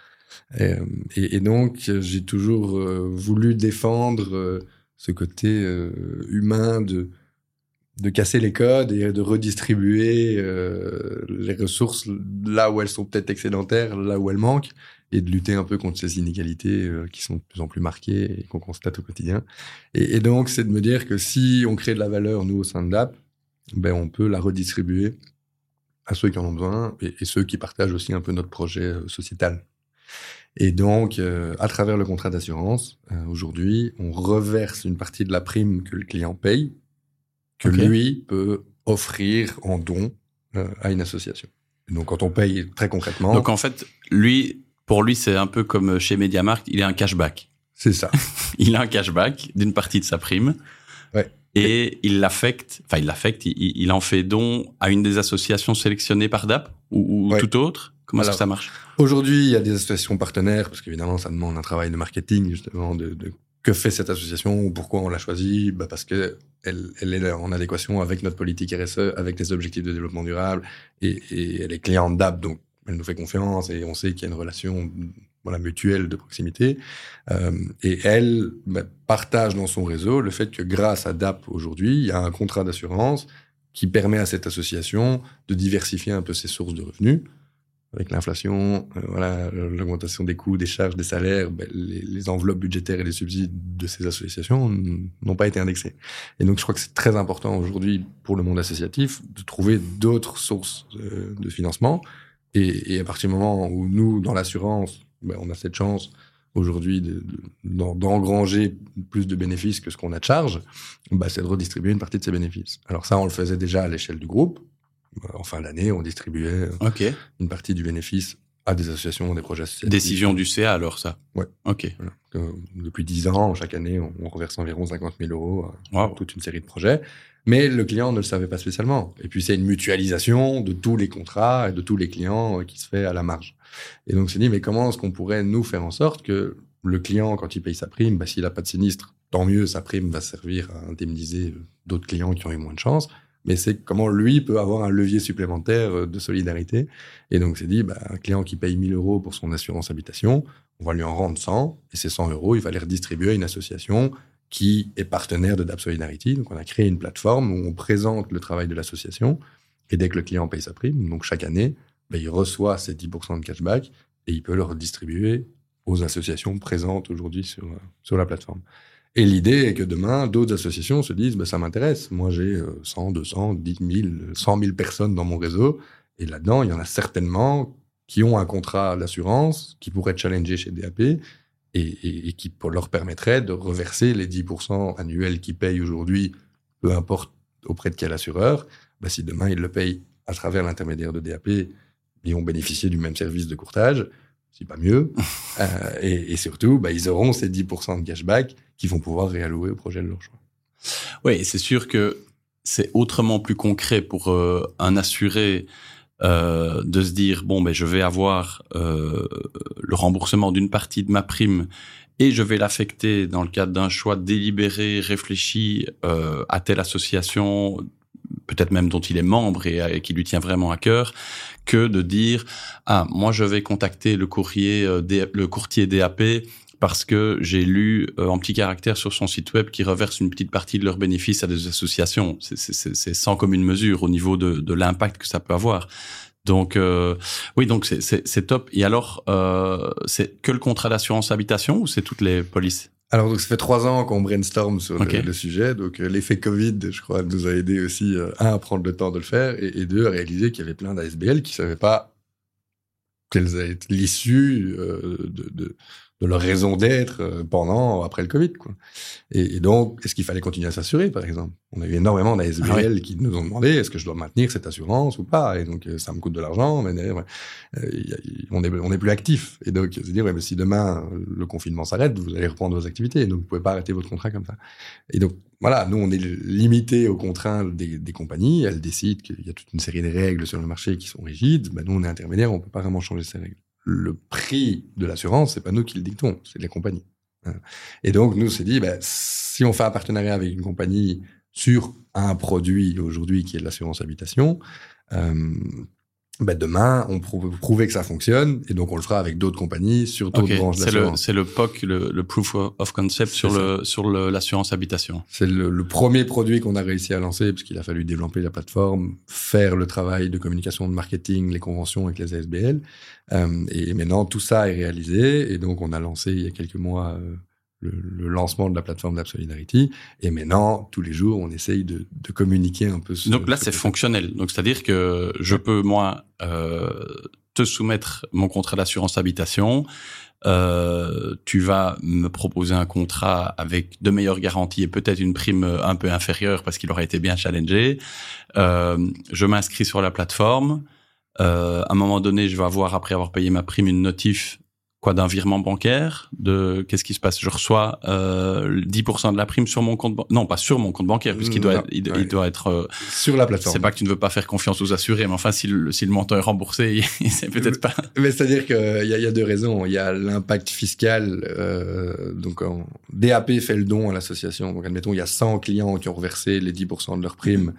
Et, et, donc, j'ai toujours euh, voulu défendre euh, ce côté euh, humain de, de casser les codes et de redistribuer les ressources là où elles sont peut-être excédentaires, là où elles manquent, et de lutter un peu contre ces inégalités qui sont de plus en plus marquées et qu'on constate au quotidien. Et, donc, c'est de me dire que si on crée de la valeur, nous, au sein de l'AP, ben, on peut la redistribuer à ceux qui en ont besoin et ceux qui partagent aussi un peu notre projet sociétal. Et donc, euh, à travers le contrat d'assurance, euh, aujourd'hui, on reverse une partie de la prime que le client paye, que okay. lui peut offrir en don euh, à une association. Et donc, quand on paye très concrètement. Donc, en fait, lui, pour lui, c'est un peu comme chez MediaMarkt, il a un cashback. C'est ça. il a un cashback d'une partie de sa prime. Ouais. Et il l'affecte, enfin, il l'affecte, il, il, en fait don à une des associations sélectionnées par DAP ou, ou ouais. tout autre Comment est-ce que ça marche? Aujourd'hui, il y a des associations partenaires, parce qu'évidemment, ça demande un travail de marketing, justement, de, de que fait cette association, pourquoi on l'a choisie, bah parce que elle, est en adéquation avec notre politique RSE, avec les objectifs de développement durable, et, et elle est cliente d'App, donc elle nous fait confiance et on sait qu'il y a une relation voilà, mutuelle de proximité. Euh, et elle bah, partage dans son réseau le fait que grâce à DAP aujourd'hui, il y a un contrat d'assurance qui permet à cette association de diversifier un peu ses sources de revenus avec l'inflation, euh, voilà, l'augmentation des coûts, des charges, des salaires, ben, les, enveloppes budgétaires et les subsides de ces associations n'ont pas été indexés. Et donc, je crois que c'est très important aujourd'hui pour le monde associatif de trouver d'autres sources euh, de financement. Et, à partir du moment où nous, dans l'assurance, ben, on a cette chance aujourd'hui d'engranger plus de bénéfices que ce qu'on a de charge, bah, c'est de redistribuer une partie de ces bénéfices. Alors ça, on le faisait déjà à l'échelle du groupe. En fin d'année, on distribuait une partie du bénéfice à des associations, des projets associatifs. Décision du CA alors ça Ouais. Ok. depuis 10 ans, chaque année, on, reverse environ 50 000 euros à toute une série de projets. Mais le client ne le savait pas spécialement. Et puis c'est une mutualisation de tous les contrats et de tous les clients euh, qui se fait à la marge. Et donc c'est dit, mais comment est-ce qu'on pourrait nous faire en sorte que le client, quand il paye sa prime, bah, s'il n'a pas de sinistre, tant mieux, sa prime va servir à indemniser euh, d'autres clients qui ont eu moins de chance mais c'est comment lui peut avoir un levier supplémentaire euh, de solidarité. Et donc, c'est dit, bah, un client qui paye 1000 euros pour son assurance habitation, on va lui en rendre 100, et ces 100 euros, il va les redistribuer à une association qui est partenaire de DAP Solidarity. Donc, on a créé une plateforme où on présente le travail de l'association, et dès que le client paye sa prime, donc chaque année, bah, il reçoit ces 10% de cashback, et il peut le redistribuer aux associations présentes aujourd'hui sur, euh, sur la plateforme. Et l'idée est que demain, d'autres associations se disent, bah, ça m'intéresse. Moi, j'ai 100, 200, 10 000, 100 000 personnes dans mon réseau. Et là-dedans, il y en a certainement qui ont un contrat d'assurance, qui pourraient challenger chez DAP et, et, qui leur permettrait de reverser les 10% annuels qu'ils payent aujourd'hui, peu importe auprès de quel assureur. Bah, si demain, ils le payent à travers l'intermédiaire de DAP, ils ont bénéficié du même service de courtage, c'est pas mieux. euh, et, et, surtout, bah, ils auront ces 10% de cashback qu'ils vont pouvoir réallouer au projet de leur choix. Oui, c'est sûr que c'est autrement plus concret pour euh, un assuré euh, de se dire bon, ben je vais avoir euh, le remboursement d'une partie de ma prime et je vais l'affecter dans le cadre d'un choix délibéré, réfléchi euh, à telle association peut-être même dont il est membre et, qui lui tient vraiment à cœur, que de dire ah moi je vais contacter le courrier euh, le courtier DAP parce que j'ai lu euh, en petit caractère sur son site web qui reverse une petite partie de leurs bénéfices à des associations. C'est sans commune mesure au niveau de, de l'impact que ça peut avoir. Donc euh, oui, donc c'est top. Et alors, euh, c'est que le contrat d'assurance habitation ou c'est toutes les polices? Alors, donc, ça fait trois ans qu'on brainstorm sur le, sujet. Donc, euh, l'effet Covid, je crois, nous a aidé aussi, euh, un, à prendre le temps de le faire et, et deux, à réaliser qu'il y avait plein d'ASBL qui savaient pas quelle allait être l'issue euh, de, de, de leur raison d'être euh, pendant, après le Covid. Quoi. Et, et donc, est-ce qu'il fallait continuer à s'assurer, par exemple? On a eu énormément d'ASBL ah qui nous ont demandé est-ce que je dois maintenir cette assurance ou pas? Et donc, euh, ça me coûte de l'argent, mais euh, on est on est plus actif. Et donc, c'est dire ouais, mais si demain le confinement s'arrête, vous allez reprendre vos activités. Donc, vous pouvez pas arrêter votre contrat comme ça. Et donc, voilà, nous, on est limité aux contraintes des, des compagnies. Elles décident qu'il y a toute une série de règles sur le marché qui sont rigides. Ben, nous, on est intermédiaire, on peut pas vraiment changer ces règles le prix de l'assurance, c'est pas nous qui le dictons, c'est les compagnies. Et donc, nous, s'est dit, ben, si on fait un partenariat avec une compagnie sur un produit aujourd'hui qui est l'assurance habitation, euh, ben demain, on peut prouver que ça fonctionne, et donc on le fera avec d'autres compagnies sur d'autres branches d'assurance. C'est le, POC, le, Proof of Concept sur le, sur l'assurance habitation. C'est le, premier produit qu'on a réussi à lancer, parce qu'il a fallu développer la plateforme, faire le travail de communication, de marketing, les conventions avec les ASBL. Euh, et maintenant, tout ça est réalisé, et donc on a lancé il y a quelques mois euh, le, lancement de la plateforme d'App Solidarity. Et maintenant, tous les jours, on essaye de, de communiquer un peu. Donc là, c'est fonctionnel. Donc c'est-à-dire que je peux moi euh, te soumettre mon contrat d'assurance habitation. Euh, tu vas me proposer un contrat avec de meilleures garanties et peut-être une prime un peu inférieure parce qu'il aurait été bien challengé. Euh, je m'inscris sur la plateforme. Euh, à un moment donné, je vais avoir, après avoir payé ma prime, une notif quoi d'un virement bancaire de qu'est-ce qui se passe? Je reçois euh, 10% de la prime sur mon compte non pas sur mon compte bancaire puisqu'il doit il, doit être euh, sur la plateforme. c'est pas que tu ne veux pas faire confiance aux assurés mais enfin si le, si le montant est remboursé c'est peut-être pas. Mais c'est à dire qu'il y a, y a deux raisons. Il y a l'impact fiscal euh, donc en, DAP fait le don à l'association. Donc admettons il y a 100 clients qui ont reversé les 10% de leur prime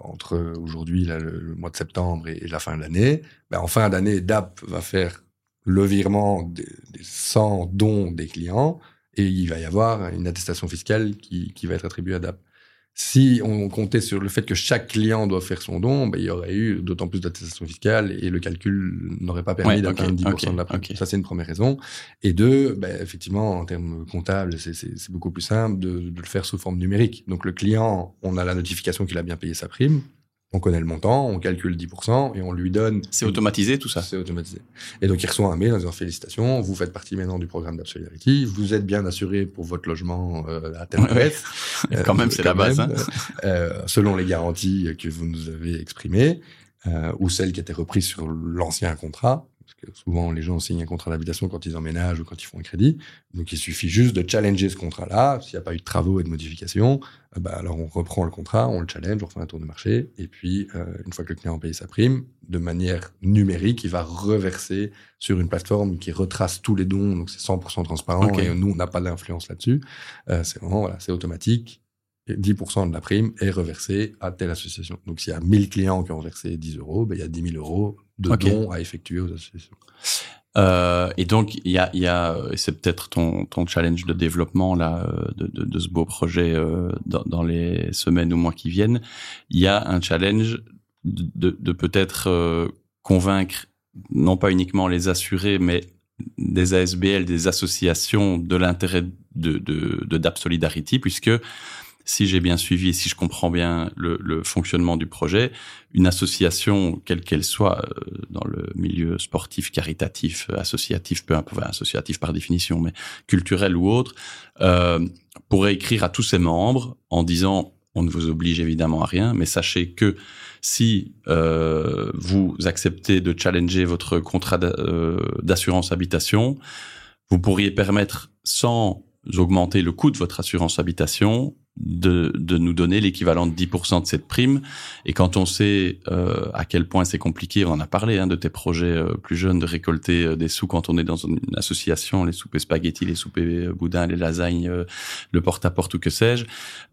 entre aujourd'hui, le, le, mois de septembre et, la fin de l'année, ben, en fin d'année, DAP va faire le virement des, des 100 dons des clients et il va y avoir une attestation fiscale qui, qui va être attribuée à DAP. Si on comptait sur le fait que chaque client doit faire son don, ben, il y aurait eu d'autant plus d'attestation fiscale et le calcul n'aurait pas permis d'atteindre 10% de la prime. Ça, c'est une première raison. Et deux, ben, effectivement, en termes comptables, c'est beaucoup plus simple de, de, le faire sous forme numérique. Donc, le client, on a la notification qu'il a bien payé sa prime. On connaît le montant, on calcule 10% et on lui donne. C'est automatisé tout ça C'est automatisé. Et donc il reçoit un mail en disant félicitations, vous faites partie maintenant du programme d'Absolidarity, vous êtes bien assuré pour votre logement euh, à terme quand même, c'est la base. Hein. Euh, selon les garanties que vous nous avez exprimées euh, ou celles qui étaient reprises sur l'ancien contrat souvent les gens signent un contrat d'habitation quand ils emménagent ou quand ils font un crédit. Donc il suffit juste de challenger ce contrat-là. S'il n'y a pas eu de travaux et de modifications, euh, bah, alors on reprend le contrat, on le challenge, on refait un tour de marché. Et puis, euh, une fois que le client a payé sa prime, de manière numérique, il va reverser sur une plateforme qui retrace tous les dons. Donc c'est 100% transparent et nous, on n'a pas d'influence là-dessus. Euh, c'est vraiment, voilà, c'est automatique. 10% de la prime est reversée à telle association. Donc, s'il y a 1000 clients qui ont versé 10 euros, ben, il y a 10 000 euros de dons à effectuer aux associations. Euh, et donc, il y a, y a c'est peut-être ton, ton challenge de développement là euh, de, de, de ce beau projet euh, dans, dans, les semaines ou mois qui viennent. Il y a un challenge de, de peut-être euh, convaincre non pas uniquement les assurés, mais des ASBL, des associations de l'intérêt de, de, de DAP Solidarity, puisque si j'ai bien suivi et si je comprends bien le, le, fonctionnement du projet, une association, quelle qu'elle soit, euh, dans le milieu sportif, caritatif, associatif, peu importe, associatif par définition, mais culturel ou autre, euh, pourrait écrire à tous ses membres en disant on ne vous oblige évidemment à rien, mais sachez que si euh, vous acceptez de challenger votre contrat euh, d'assurance habitation, vous pourriez permettre sans augmenter le coût de votre assurance habitation de, de nous donner l'équivalent de 10% de cette prime. Et quand on sait euh, à quel point c'est compliqué, on en a parlé hein, de tes projets euh, plus jeunes, de récolter euh, des sous quand on est dans une association, les soupes spaghetti, les soupes boudin, les lasagnes, le porte-à-porte ou que sais-je,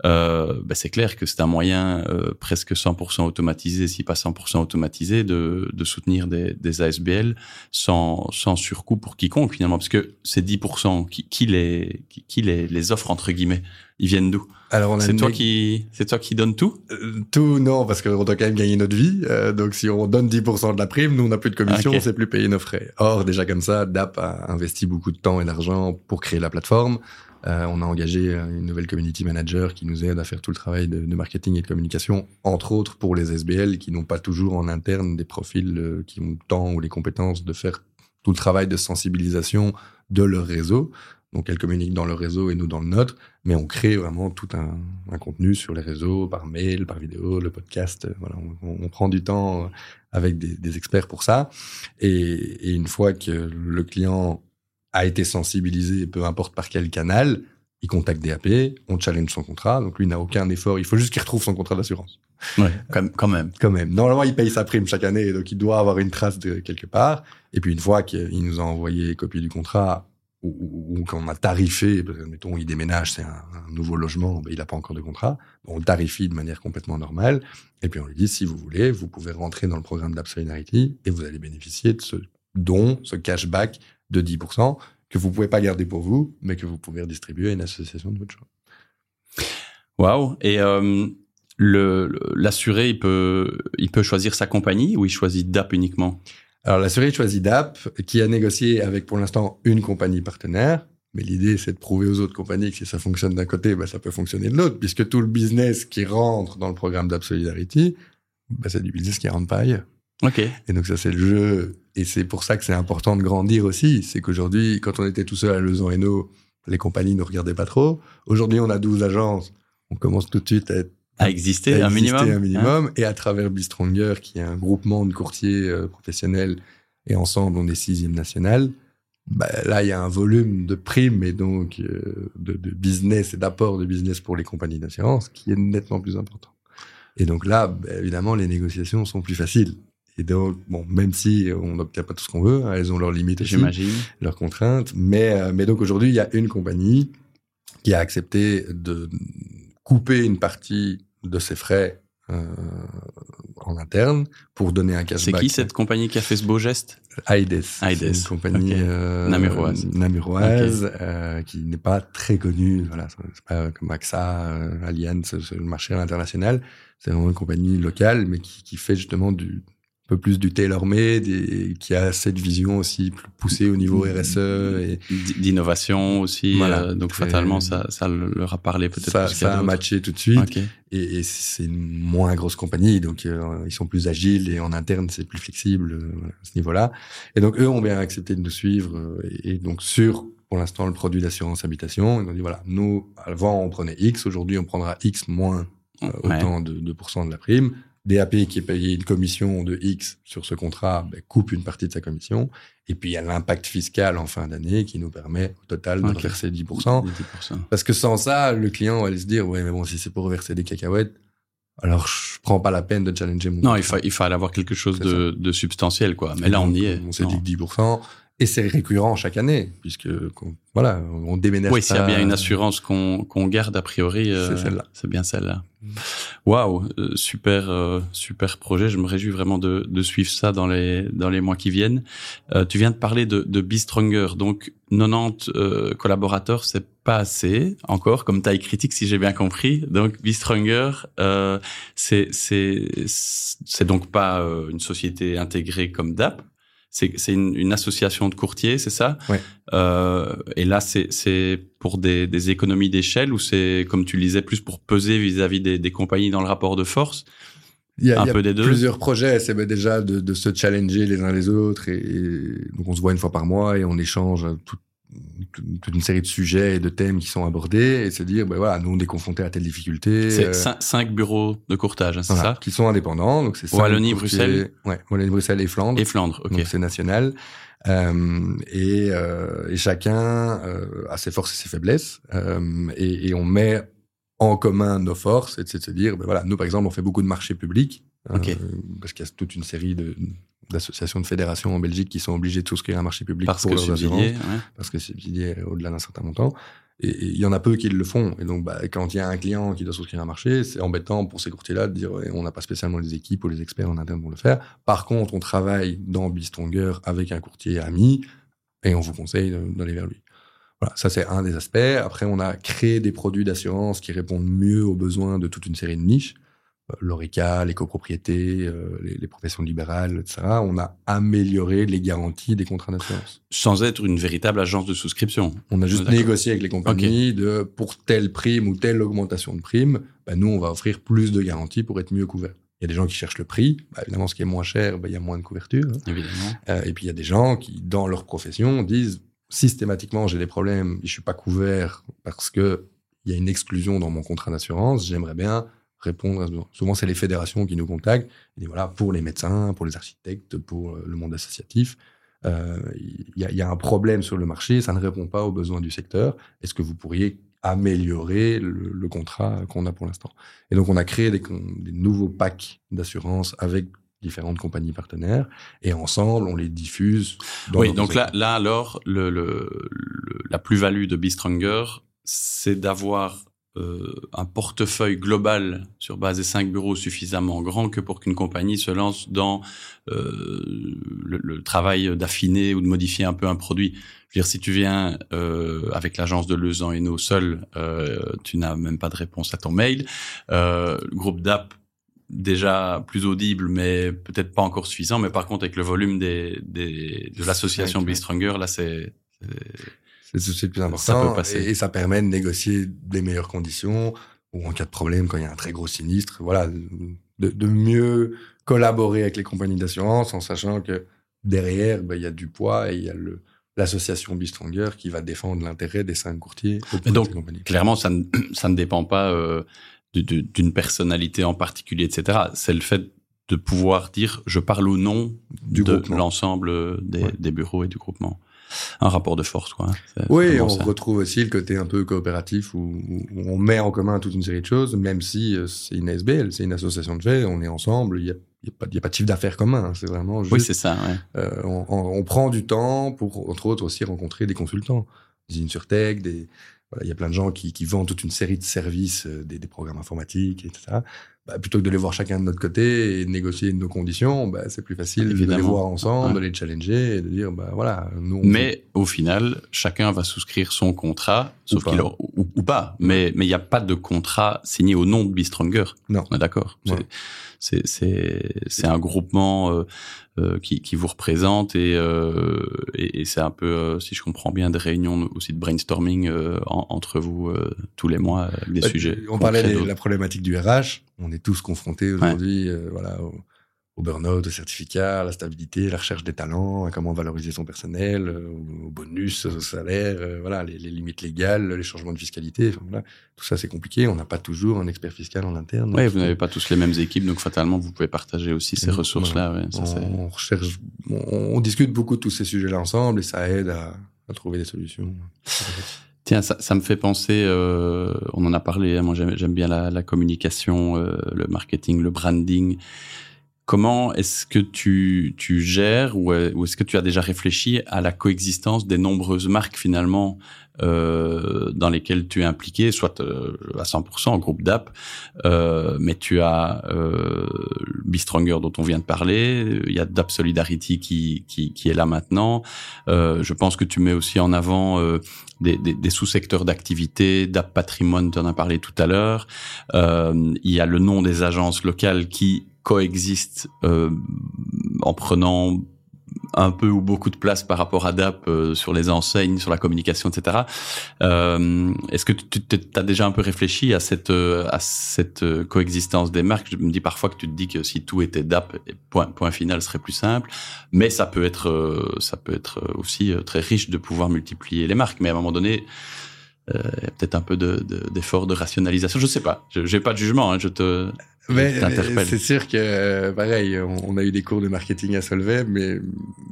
bah, c'est clair que c'est un moyen presque 100% automatisé, si pas 100% automatisé, de, de soutenir des, des ASBL sans, sans surcoût pour quiconque finalement, parce que ces 10%, qui, qui, les, qui, qui les, les offre entre guillemets ils viennent d'où? Alors c'est toi qui c'est toi qui donne tout? Euh, Tout non parce qu'on doit quand même gagner notre vie. Euh, donc si on donne 10% de la prime, nous on n'a plus de commission, on sait plus payer nos frais. Or déjà comme ça, DAP a investi beaucoup de temps et d'argent pour créer la plateforme. Euh, on a engagé une nouvelle community manager qui nous aide à faire tout le travail de, de marketing et de communication, entre autres pour les SBL qui n'ont pas toujours en interne des profils qui ont le temps ou les compétences de faire tout le travail de sensibilisation de leur réseau. Donc elles communiquent dans leur réseau et nous dans le nôtre, mais on crée vraiment tout un, un contenu sur les réseaux, par mail, par vidéo, le podcast. Euh, voilà, on, on prend du temps euh, avec des, des experts pour ça. Et, et, une fois que le client a été sensibilisé, peu importe par quel canal, il contacte DAP, on challenge son contrat. Donc lui n'a aucun effort, il faut juste qu'il retrouve son contrat d'assurance. Ouais, quand même. Quand même. Normalement, il paye sa prime chaque année, donc il doit avoir une trace de quelque part. Et puis une fois qu'il nous a envoyé copie du contrat, ou, ou, quand on a tarifé, mettons, il déménage, c'est un, nouveau logement, ben, il n'a pas encore de contrat, on le tarifie de manière complètement normale, et puis on lui dit, si vous voulez, vous pouvez rentrer dans le programme d'Absolidarity et vous allez bénéficier de ce don, ce cashback de 10%, que vous pouvez pas garder pour vous, mais que vous pouvez redistribuer à une association de votre choix. Waouh Et euh, le l'assuré, il peut, il peut choisir sa compagnie ou il choisit DAP uniquement? Alors l'assuré choisit DAP, qui a négocié avec pour l'instant une compagnie partenaire. Mais l'idée, c'est de prouver aux autres compagnies que si ça fonctionne d'un côté, bah, ça peut fonctionner de l'autre, puisque tout le business qui rentre dans le programme d'App Solidarity, bah, c'est du business qui rentre pas ailleurs. Ok. Et donc ça, c'est le jeu. Et c'est pour ça que c'est important de grandir aussi. C'est qu'aujourd'hui, quand on était tout seul à Lezon Hainaut, les compagnies ne regardaient pas trop. Aujourd'hui, on a 12 agences. On commence tout de suite à être à exister, un minimum. Un minimum hein. et à travers Bistronger, qui est un groupement de courtiers euh, professionnels, et ensemble, on est sixième national. Bah, là, il y a un volume de primes et donc euh, de, de, business et d'apport de business pour les compagnies d'assurance qui est nettement plus important. Et donc là, bah, évidemment, les négociations sont plus faciles. Et donc, bon, même si on n'obtient pas tout ce qu'on veut, hein, elles ont leurs limites j'imagine, leurs contraintes. Mais, euh, mais donc aujourd'hui, il y a une compagnie qui a accepté de couper une partie de ses frais euh, en interne pour donner un cashback. C'est qui cette compagnie qui a fait ce beau geste? Aides. Aides. Une compagnie okay. euh, namuroise, namuroise okay. euh, qui n'est pas très connue. Voilà, c'est pas comme AXA, euh, Allianz, le marché international. C'est vraiment une compagnie locale, mais qui, qui fait justement du peu plus du tailor-made et qui a cette vision aussi plus poussée au niveau RSE et d'innovation aussi. Voilà, euh, donc fatalement, ça, ça leur a parlé peut-être. Ça, ça a matché tout de suite. Et, et c'est une moins grosse compagnie, donc euh, ils sont plus agiles et en interne c'est plus flexible euh, à ce niveau-là. Et donc eux ont bien accepté de nous suivre et, donc sur pour l'instant le produit d'assurance habitation, ils ont dit voilà, nous avant on prenait X, aujourd'hui on prendra X moins autant de, de pourcents de la prime DAP qui est payé une commission de X sur ce contrat ben, coupe une partie de sa commission. Et puis il y a l'impact fiscal en fin d'année qui nous permet au total de reverser 10%, Parce que sans ça, le client va aller se dire ouais mais bon si c'est pour reverser des cacahuètes, alors je prends pas la peine de challenger mon. Non, il, il fallait avoir quelque chose de, de, substantiel quoi. Mais là on y est. On s'est dit que 10%. Et c'est récurrent chaque année, puisque voilà, on déménage. Oui, s'il y a bien une assurance qu'on qu'on garde a priori, euh, c'est celle-là. C'est bien celle-là. Waouh, wow, super euh, super projet. Je me réjouis vraiment de, de suivre ça dans les dans les mois qui viennent. Euh, tu viens de parler de, de Be Stronger, donc 90 euh, collaborateurs, c'est pas assez encore comme taille critique si j'ai bien compris. Donc Be Stronger, euh, c'est c'est c'est donc pas une société intégrée comme DAP c'est une, une, association de courtiers, c'est ça? Ouais. euh, Et là, c'est pour des, des économies d'échelle ou c'est, comme tu le disais, plus pour peser vis-à-vis des, des, compagnies dans le rapport de force? Il y a, un y a peu des deux. plusieurs projets, c'est déjà de, de, se challenger les uns les autres et, et, donc on se voit une fois par mois et on échange tout, toute une série de sujets et de thèmes qui sont abordés et se dire ben voilà nous on est confrontés à telle difficulté c'est euh, cinq, bureaux de courtage hein, c'est ça? qui sont indépendants donc c'est Wallonie Bruxelles. Ouais Wallonie Bruxelles et Flandre. Et Flandre ok. Donc c'est national. Euh, et, euh, et, chacun a ses forces et ses faiblesses et, et, on met en commun nos forces et de se dire ben voilà nous par exemple on fait beaucoup de marchés publics okay. parce qu'il y a toute une série de d'associations de fédérations en Belgique qui sont obligées de souscrire un marché public parce pour que leurs assurances, ouais. parce que c'est subsidié au-delà d'un certain montant. Et il y en a peu qui le font. Et donc, bah, quand il y a un client qui doit souscrire un marché, c'est embêtant pour ces courtiers-là de dire ouais, on n'a pas spécialement les équipes ou les experts en interne pour le faire. Par contre, on travaille dans Bistronger avec un courtier ami et on vous conseille d'aller vers lui. Voilà, ça c'est un des aspects. Après, on a créé des produits d'assurance qui répondent mieux aux besoins de toute une série de niches. L'ORECA, les copropriétés, euh, les, les, professions libérales, etc. On a amélioré les garanties des contrats d'assurance. Sans être une véritable agence de souscription. On a juste négocié avec les compagnies okay. de pour telle prime ou telle augmentation de prime, bah, nous on va offrir plus de garanties pour être mieux couverts. Il y a des gens qui cherchent le prix. Bah, évidemment, ce qui est moins cher, bah, il y a moins de couverture. Évidemment. Euh, et puis il y a des gens qui, dans leur profession, disent systématiquement j'ai des problèmes, je suis pas couvert parce que il y a une exclusion dans mon contrat d'assurance. J'aimerais bien répondre à ce besoin. Souvent, c'est les fédérations qui nous contactent. Et voilà, pour les médecins, pour les architectes, pour euh, le monde associatif, euh, il y, a, y, a, un problème sur le marché, ça ne répond pas aux besoins du secteur. Est-ce que vous pourriez améliorer le, le contrat qu'on a pour l'instant? Et donc, on a créé des, des nouveaux packs d'assurance avec différentes compagnies partenaires et ensemble on les diffuse. Dans oui, donc là, là alors le, le, le la plus-value de Be Stronger, c'est d'avoir euh, un portefeuille global sur base des cinq bureaux suffisamment grand que pour qu'une compagnie se lance dans euh, le, le, travail d'affiner ou de modifier un peu un produit. Je veux dire, si tu viens euh, avec l'agence de Lezan et nous seul, euh, tu n'as même pas de réponse à ton mail. Euh, le groupe DAP déjà plus audible, mais peut-être pas encore suffisant. Mais par contre, avec le volume des, des de l'association Be Stronger, là, c'est c'est le plus important. Ça peut passer. Et, et, ça permet de négocier des meilleures conditions ou en cas de problème, quand il y a un très gros sinistre, voilà, de, de mieux collaborer avec les compagnies d'assurance en sachant que derrière, ben, il y a du poids et il y a le l'association Bistronger qui va défendre l'intérêt des cinq courtiers. Donc, clairement, ça ne, ça ne dépend pas euh, d'une personnalité en particulier, etc. C'est le fait de pouvoir dire je parle au nom du de l'ensemble des, ouais. des, bureaux et du groupement un rapport de force. Quoi. Oui, on ça. retrouve aussi le côté un peu coopératif où, où, on met en commun toute une série de choses, même si euh, c'est une SBL, c'est une association de fait, on est ensemble, il y a il n'y a, a, pas de chiffre d'affaires commun, hein, c'est vraiment juste... Oui, c'est ça, ouais. euh, on, on, on, prend du temps pour, entre autres, aussi rencontrer des consultants, des Insurtech, des... Voilà, il y a plein de gens qui, qui vendent toute une série de services, euh, des, des programmes informatiques, etc bah, plutôt que de les voir chacun de notre côté et de négocier nos conditions, bah, c'est plus facile de les voir ensemble, de les challenger et de dire, bah voilà, nous. mais au final, chacun va souscrire son contrat, sauf qu'il ou, ou, pas. Mais mais il n'y a pas de contrat signé au nom de Be Stronger. Non. On est d'accord. C'est c'est c'est un groupement euh, euh, qui, qui vous représente et euh, et, c'est un peu, euh, si je comprends bien, des réunions aussi de brainstorming entre vous tous les mois avec des sujets. On parlait de la problématique du RH. On est tous confrontés aujourd'hui, voilà au burn-out, au certificat, à la stabilité, la recherche des talents, à comment valoriser son personnel, euh, au bonus, au salaire, euh, voilà, les, les, limites légales, les changements de fiscalité. Enfin, voilà. Tout ça, c'est compliqué. On n'a pas toujours un expert fiscal en interne. Oui, vous n'avez pas tous les mêmes équipes, donc fatalement, vous pouvez partager aussi ces ressources-là. Ouais, on, on, recherche, on, discute beaucoup de tous ces sujets-là ensemble et ça aide à, à trouver des solutions. Tiens, ça, me fait penser, euh, on en a parlé, hein, moi j'aime bien la, communication, euh, le marketing, le branding. Comment est-ce que tu, tu gères ou, ou est-ce que tu as déjà réfléchi à la coexistence des nombreuses marques finalement euh, dans lesquelles tu es impliqué, soit euh, à 100% en groupe d'app, euh, mais tu as euh, Be Stronger dont on vient de parler, il y a Dap Solidarity qui, qui, est là maintenant. Euh, je pense que tu mets aussi en avant euh, des, des, des sous-secteurs d'activité, d'App Patrimoine, tu en as parlé tout à l'heure. il y a le nom des agences locales qui coexistent euh, en prenant un peu ou beaucoup de place par rapport à DAP euh, sur les enseignes, sur la communication, etc. Euh, Est-ce que tu as déjà un peu réfléchi à cette euh, à cette euh, coexistence des marques? Je me dis parfois que tu te dis que si tout était DAP, point point final serait plus simple, mais ça peut être ça peut être aussi très riche de pouvoir multiplier les marques. Mais à un moment donné, euh, peut-être un peu d'effort de, de, rationalisation. Je sais pas. Je n'ai pas de jugement. Hein, je te c'est sûr que, pareil, on, a eu des cours de marketing à Solvay, mais,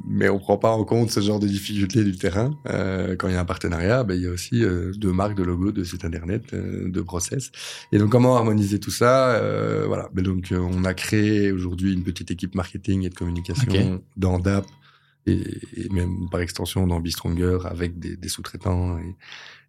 mais on prend pas en compte ce genre de difficultés du terrain. Euh, quand il y a un partenariat, ben, il y a aussi euh, de marques, de logos, de sites internet, euh, de process. Et donc, comment harmoniser tout ça euh, Voilà. Ben, donc, on a créé aujourd'hui une petite équipe marketing et de communication dans DAP et, et, même par extension dans Stronger avec des, des sous-traitants. Et,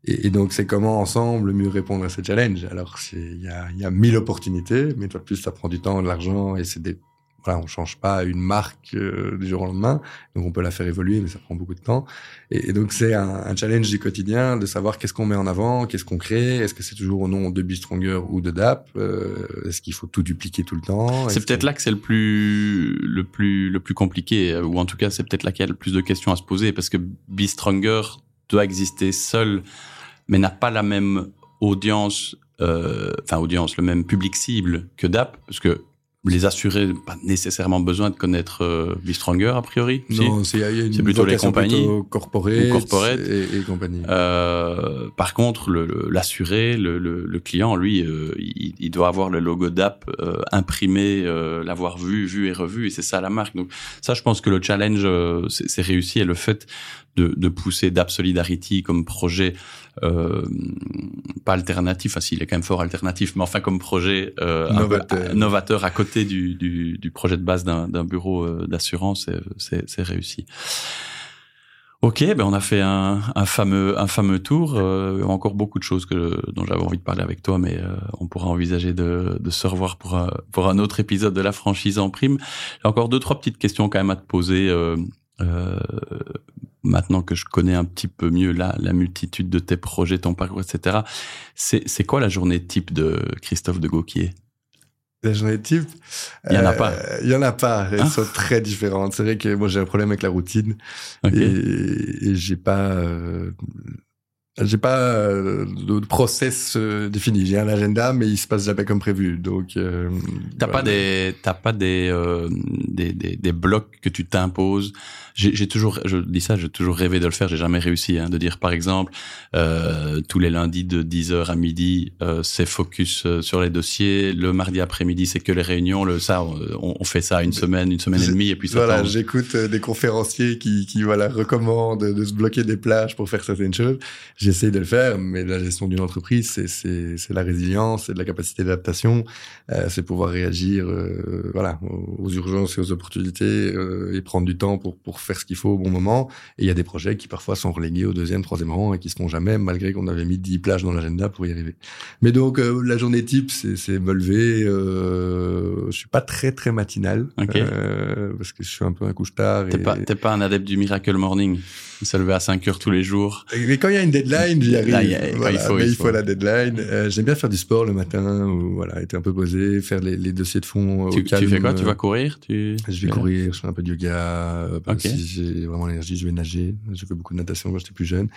et, et donc, c'est comment ensemble mieux répondre à ce challenge? Alors, il y a, y a mille opportunités, mais toi plus, ça prend du temps, de l'argent, et c'est des voilà, on change pas une marque euh, du jour au lendemain, donc on peut la faire évoluer, mais ça prend beaucoup de temps. Et, et donc c'est un, un, challenge du quotidien de savoir qu'est-ce qu'on met en avant, qu'est-ce qu'on crée, est-ce que c'est toujours au nom de Stronger ou de DAP, euh, est-ce qu'il faut tout dupliquer tout le temps? C'est peut-être là que c'est le plus le plus le plus compliqué, euh, ou en tout cas c'est peut-être là qu'il y a le plus de questions à se poser, parce que Stronger doit exister seul, mais n'a pas la même audience, euh, enfin audience, le même public cible que DAP, parce que les assurés pas nécessairement besoin de connaître euh, Stronger a priori. Non, c'est plutôt les compagnies, corporate, corporate. Et, et, compagnie. Euh, par contre, l'assuré, le, le, le, client, lui, euh, il, il, doit avoir le logo d'app imprimé, l'avoir vu, vu et revu, et c'est ça la marque. Donc ça, je pense que le challenge, c'est réussi, et le fait de, de pousser d'App Solidarity comme projet euh, pas alternatif, enfin s'il est quand même fort alternatif, mais enfin comme projet euh, novateur. novateur. à côté du, du, du projet de base d'un bureau euh, d'assurance, c'est réussi. Ok, ben on a fait un, un fameux un fameux tour. Euh, encore beaucoup de choses que dont j'avais envie de parler avec toi, mais euh, on pourra envisager de, de se revoir pour un, pour un autre épisode de la franchise en prime. J'ai encore deux trois petites questions quand même à te poser. Euh, euh maintenant que je connais un petit peu mieux la, la multitude de tes projets, ton parcours, etc. C'est quoi la journée type de Christophe de Gauquier? La journée type? Il y en a pas. Euh, il y en a pas. Elles hein sont très différentes. C'est vrai que moi j'ai un problème avec la routine okay. et, et j'ai pas euh, j'ai pas euh, de process euh, défini. J'ai un agenda, mais il se passe jamais comme prévu. Donc, t'as voilà. pas des, t'as pas des, des, des, des, blocs que tu t'imposes. J'ai toujours, je dis ça, j'ai toujours rêvé de le faire. J'ai jamais réussi. Hein, de dire, par exemple, euh, tous les lundis de 10h à midi, c'est focus sur les dossiers. Le mardi après-midi, c'est que les réunions. Le ça, on, on, fait ça une semaine, une semaine et demie, et puis ça voilà. J'écoute des conférenciers qui, qui voilà recommandent de se bloquer des plages pour faire certaines choses j'essaie de le faire, mais la gestion d'une entreprise, c'est la résilience, c'est de la capacité d'adaptation, euh, c'est pouvoir réagir euh, voilà, aux, urgences et aux aux opportunités euh, et prendre du temps pour, pour faire ce qu'il faut au bon moment. Et il y a des projets qui parfois sont relégués au deuxième, troisième rang et qui se font jamais, malgré qu'on avait mis 10 plages dans l'agenda pour y arriver. Mais donc, euh, la journée type, c'est me lever. Euh, je suis pas très, très matinal. Euh, parce que je suis un peu un couche-tard. T'es pas, pas un adepte du miracle morning? Se lever à 5 heures tous les jours. Mais quand il y a une deadline, j'y arrive. il faut, mais il faut, la deadline. Euh, J'aime bien faire du sport le matin, ou voilà, être un peu posé, faire les, les dossiers de fond tu, au calme. Tu fais quoi? Tu vas courir? Tu... Je vais courir, je fais un peu de yoga. Euh, okay. Si j'ai vraiment l'énergie, je vais nager. J'ai fait beaucoup de natation quand j'étais plus jeune.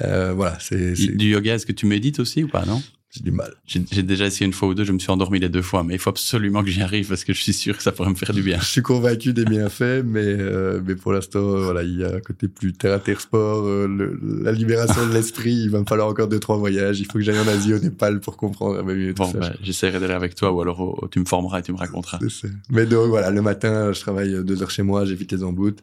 Euh, voilà, c'est. Du yoga, est-ce que tu médites aussi ou pas, non? J'ai du mal. J'ai déjà essayé une fois ou deux, je me suis endormi les deux fois, mais il faut absolument que j'y arrive parce que je suis sûr que ça pourrait me faire du bien. je suis convaincu des bienfaits, mais euh, mais pour l'instant, voilà, il y a un côté plus terre à terre sport, euh, le, la libération de l'esprit. Il va me falloir encore deux trois voyages. Il faut que j'aille en Asie, au Népal, pour comprendre mieux bon, bah, j'essaierai d'aller avec toi, ou alors oh, tu me formeras et tu me raconteras. Mais donc voilà, le matin, je travaille deux heures chez moi, j'évite les embouts,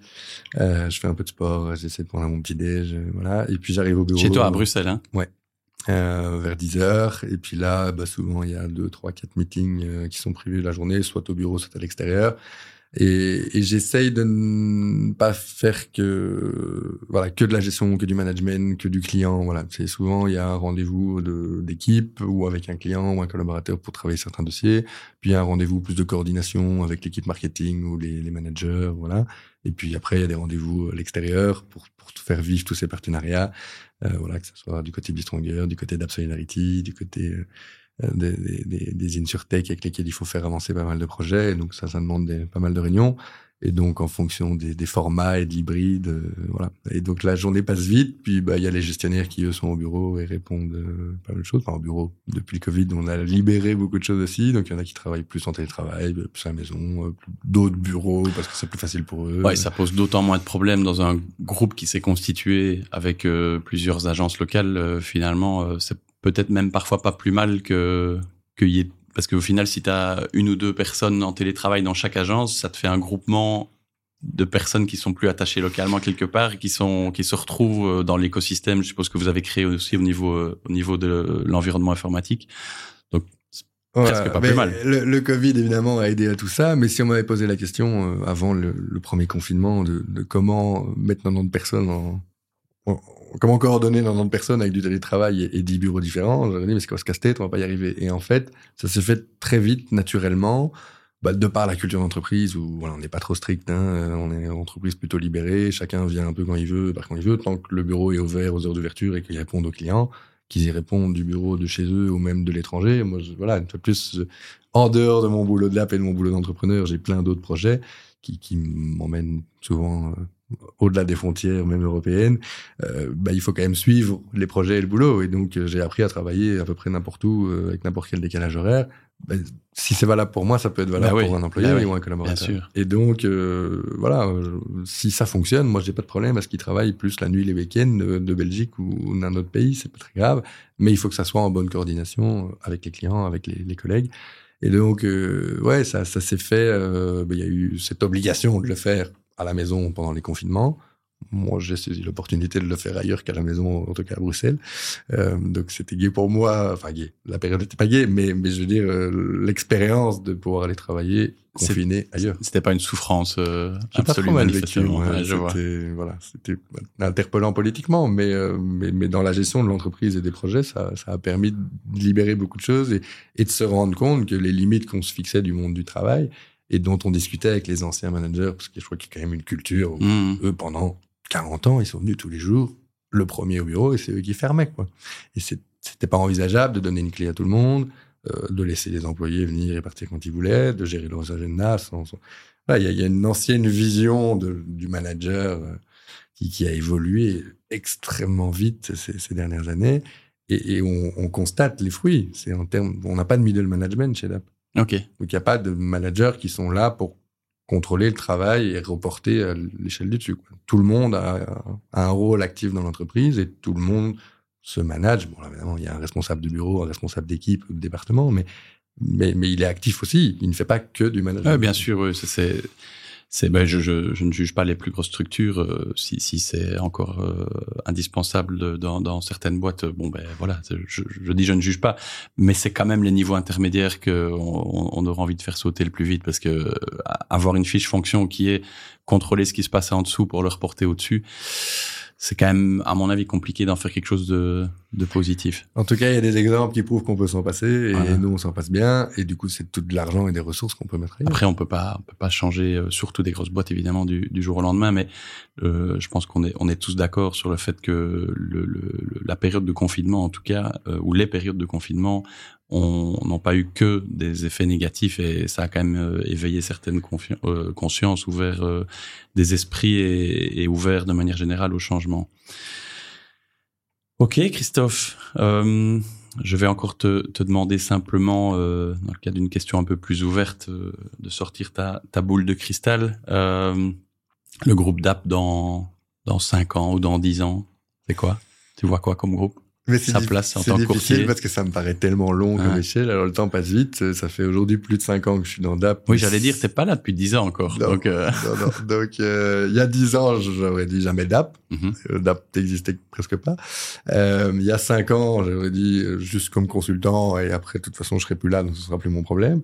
euh, je fais un peu de sport, j'essaie de prendre mon petit déj, voilà, et puis j'arrive au bureau. Chez toi à Bruxelles, hein? Ouais euh, vers 10 heures. Et puis là, bah, souvent, il y a deux, trois, quatre meetings euh, qui sont prévus la journée, soit au bureau, soit à l'extérieur. Et, et j'essaye de ne pas faire que voilà que de la gestion, que du management, que du client. Voilà, c'est souvent il y a un rendez-vous d'équipe ou avec un client ou un collaborateur pour travailler certains dossiers. Puis il y a un rendez-vous plus de coordination avec l'équipe marketing ou les, les, managers. Voilà. Et puis après il y a des rendez-vous à l'extérieur pour pour faire vivre tous ces partenariats. Euh, voilà, que ce soit du côté Bistronger, du côté d'Absolidarity, du côté euh, euh, des, des, des InsurTech avec lesquels il faut faire avancer pas mal de projets. Donc ça, ça demande des, pas mal de réunions. Et donc, en fonction des, formats et de l'hybride, euh, voilà. Et donc, la journée passe vite. Puis, bah, il y a les gestionnaires qui, eux, sont au bureau et répondent euh, pas mal de choses. Enfin, au bureau, depuis le Covid, on a libéré beaucoup de choses aussi. Donc, il y en a qui travaillent plus en télétravail, plus à la maison, euh, d'autres bureaux parce que c'est plus facile pour eux. Ouais, ça pose d'autant moins de problèmes dans un groupe qui s'est constitué avec plusieurs agences locales. finalement, c'est peut-être même parfois pas plus mal que qu'il y ait parce qu'au final, si tu as une ou deux personnes en télétravail dans chaque agence, ça te fait un groupement de personnes qui sont plus attachées localement quelque part, qui sont qui se retrouvent euh, dans l'écosystème. Je suppose que vous avez créé aussi au niveau euh, au niveau de l'environnement informatique. Donc presque pas plus mal. Le, le, Covid évidemment a aidé à tout ça, mais si on m'avait posé la question euh, avant le, le, premier confinement de, de comment mettre 90 personnes en, comment coordonner 90 personnes avec du télétravail et, et 10 bureaux différents J'aurais dit, mais c'est quoi ce casse-tête On va pas y arriver. Et en fait, ça s'est fait très vite, naturellement, bah, de par la culture d'entreprise où on n'est pas trop strict. Hein, on est une entreprise plutôt libérée. Chacun vient un peu quand il veut, par quand il veut, tant que le bureau est ouvert aux heures d'ouverture et qu'il répond aux clients, qu'ils y répondent du bureau de chez eux ou même de l'étranger. Moi, je, voilà, une fois de plus, en dehors de mon boulot de l'app et de mon boulot d'entrepreneur, j'ai plein d'autres projets qui, qui m'emmènent souvent... Euh, au-delà des frontières, même européennes, euh, bah, il faut quand même suivre les projets et le boulot. Et donc, euh, j'ai appris à travailler à peu près n'importe où, euh, avec n'importe quel décalage horaire. Bah, si c'est valable pour moi, ça peut être valable bah pour un employé ou un collaborateur. Et donc, voilà, si ça fonctionne, moi, j'ai pas de problème à ce qu'ils travaillent plus la nuit, les week-ends de Belgique ou d'un autre pays, c'est pas très grave. Mais il faut que ça soit en bonne coordination avec les clients, avec les, les collègues. Et donc, ouais, ça, ça s'est fait. Il y a eu cette obligation de le faire à la maison pendant les confinements. Moi, j'ai saisi l'opportunité de le faire ailleurs qu'à la maison, en tout cas à Bruxelles. Euh, donc, c'était gay pour moi. Enfin, gay. La période n'était pas gay, mais, mais je veux dire, euh, l'expérience de pouvoir aller travailler confiné ailleurs. C'était pas une souffrance euh, absolument mal vécu. Ouais, voilà, c'était interpellant politiquement, mais, euh, mais, mais dans la gestion de l'entreprise et des projets, ça, ça a permis de libérer beaucoup de choses et, et de se rendre compte que les limites qu'on se fixait du monde du travail et dont on discutait avec les anciens managers, parce que je crois qu'il y a quand même une culture où mmh. eux, pendant 40 ans, ils sont venus tous les jours, le premier au bureau, et c'est eux qui fermaient, quoi. Et c'était pas envisageable de donner une clé à tout le monde, euh, de laisser les employés venir et partir quand ils voulaient, de gérer leurs agendas. Sans, il y, a une ancienne vision de, du manager euh, qui, qui, a évolué extrêmement vite ces, ces dernières années, et, et on, on, constate les fruits. C'est en termes, on n'a pas de middle management chez DAP. Ok. Donc il n'y a pas de managers qui sont là pour contrôler le travail et reporter à l'échelle du dessus. Tout le monde a, un rôle actif dans l'entreprise et tout le monde se manage. Bon, là, évidemment, il y a un responsable de bureau, un responsable d'équipe, de département, mais, mais, mais il est actif aussi. Il ne fait pas que du management. bien sûr, c'est c'est ben, je, je, je, ne juge pas les plus grosses structures euh, si, si c'est encore euh, indispensable dans, dans, certaines boîtes bon ben voilà je, je, dis je ne juge pas mais c'est quand même les niveaux intermédiaires que on, on, aura envie de faire sauter le plus vite parce que euh, avoir une fiche fonction qui est contrôler ce qui se passe en dessous pour le reporter au dessus c'est quand même, à mon avis, compliqué d'en faire quelque chose de, de positif. En tout cas, il y a des exemples qui prouvent qu'on peut s'en passer et nous, on s'en passe bien. Et du coup, c'est tout de l'argent et des ressources qu'on peut mettre ailleurs. Après, on peut pas, on peut pas changer, euh, surtout des grosses boîtes, évidemment, du, du jour au lendemain. Mais euh, je pense qu'on est, on est tous d'accord sur le fait que le, le, la période de confinement, en tout cas, euh, ou les périodes de confinement, n'ont pas eu que des effets négatifs et ça a quand même euh, éveillé certaines euh, consciences, ouvert euh, des esprits et, et, ouvert de manière générale au changement. Ok, Christophe, je vais encore te, demander simplement, dans le cas d'une question un peu plus ouverte, de sortir ta, ta, boule de cristal. le groupe DAP dans dans cinq ans ou dans dix ans, c'est quoi? Tu vois quoi comme groupe? Mais c'est difficile parce que ça me paraît tellement long comme échelle. Alors le temps passe vite. Ça fait aujourd'hui plus de 5 ans que je suis dans DAP. Oui, j'allais dire, t'es pas là depuis 10 ans encore. donc, euh... non, non. donc euh, il y a 10 ans, j'aurais dit jamais DAP. Mm -hmm. DAP n'existait presque pas. Euh, il y a 5 ans, j'aurais dit euh, juste comme consultant et après, de toute façon, je serai plus là, donc ce sera plus mon problème.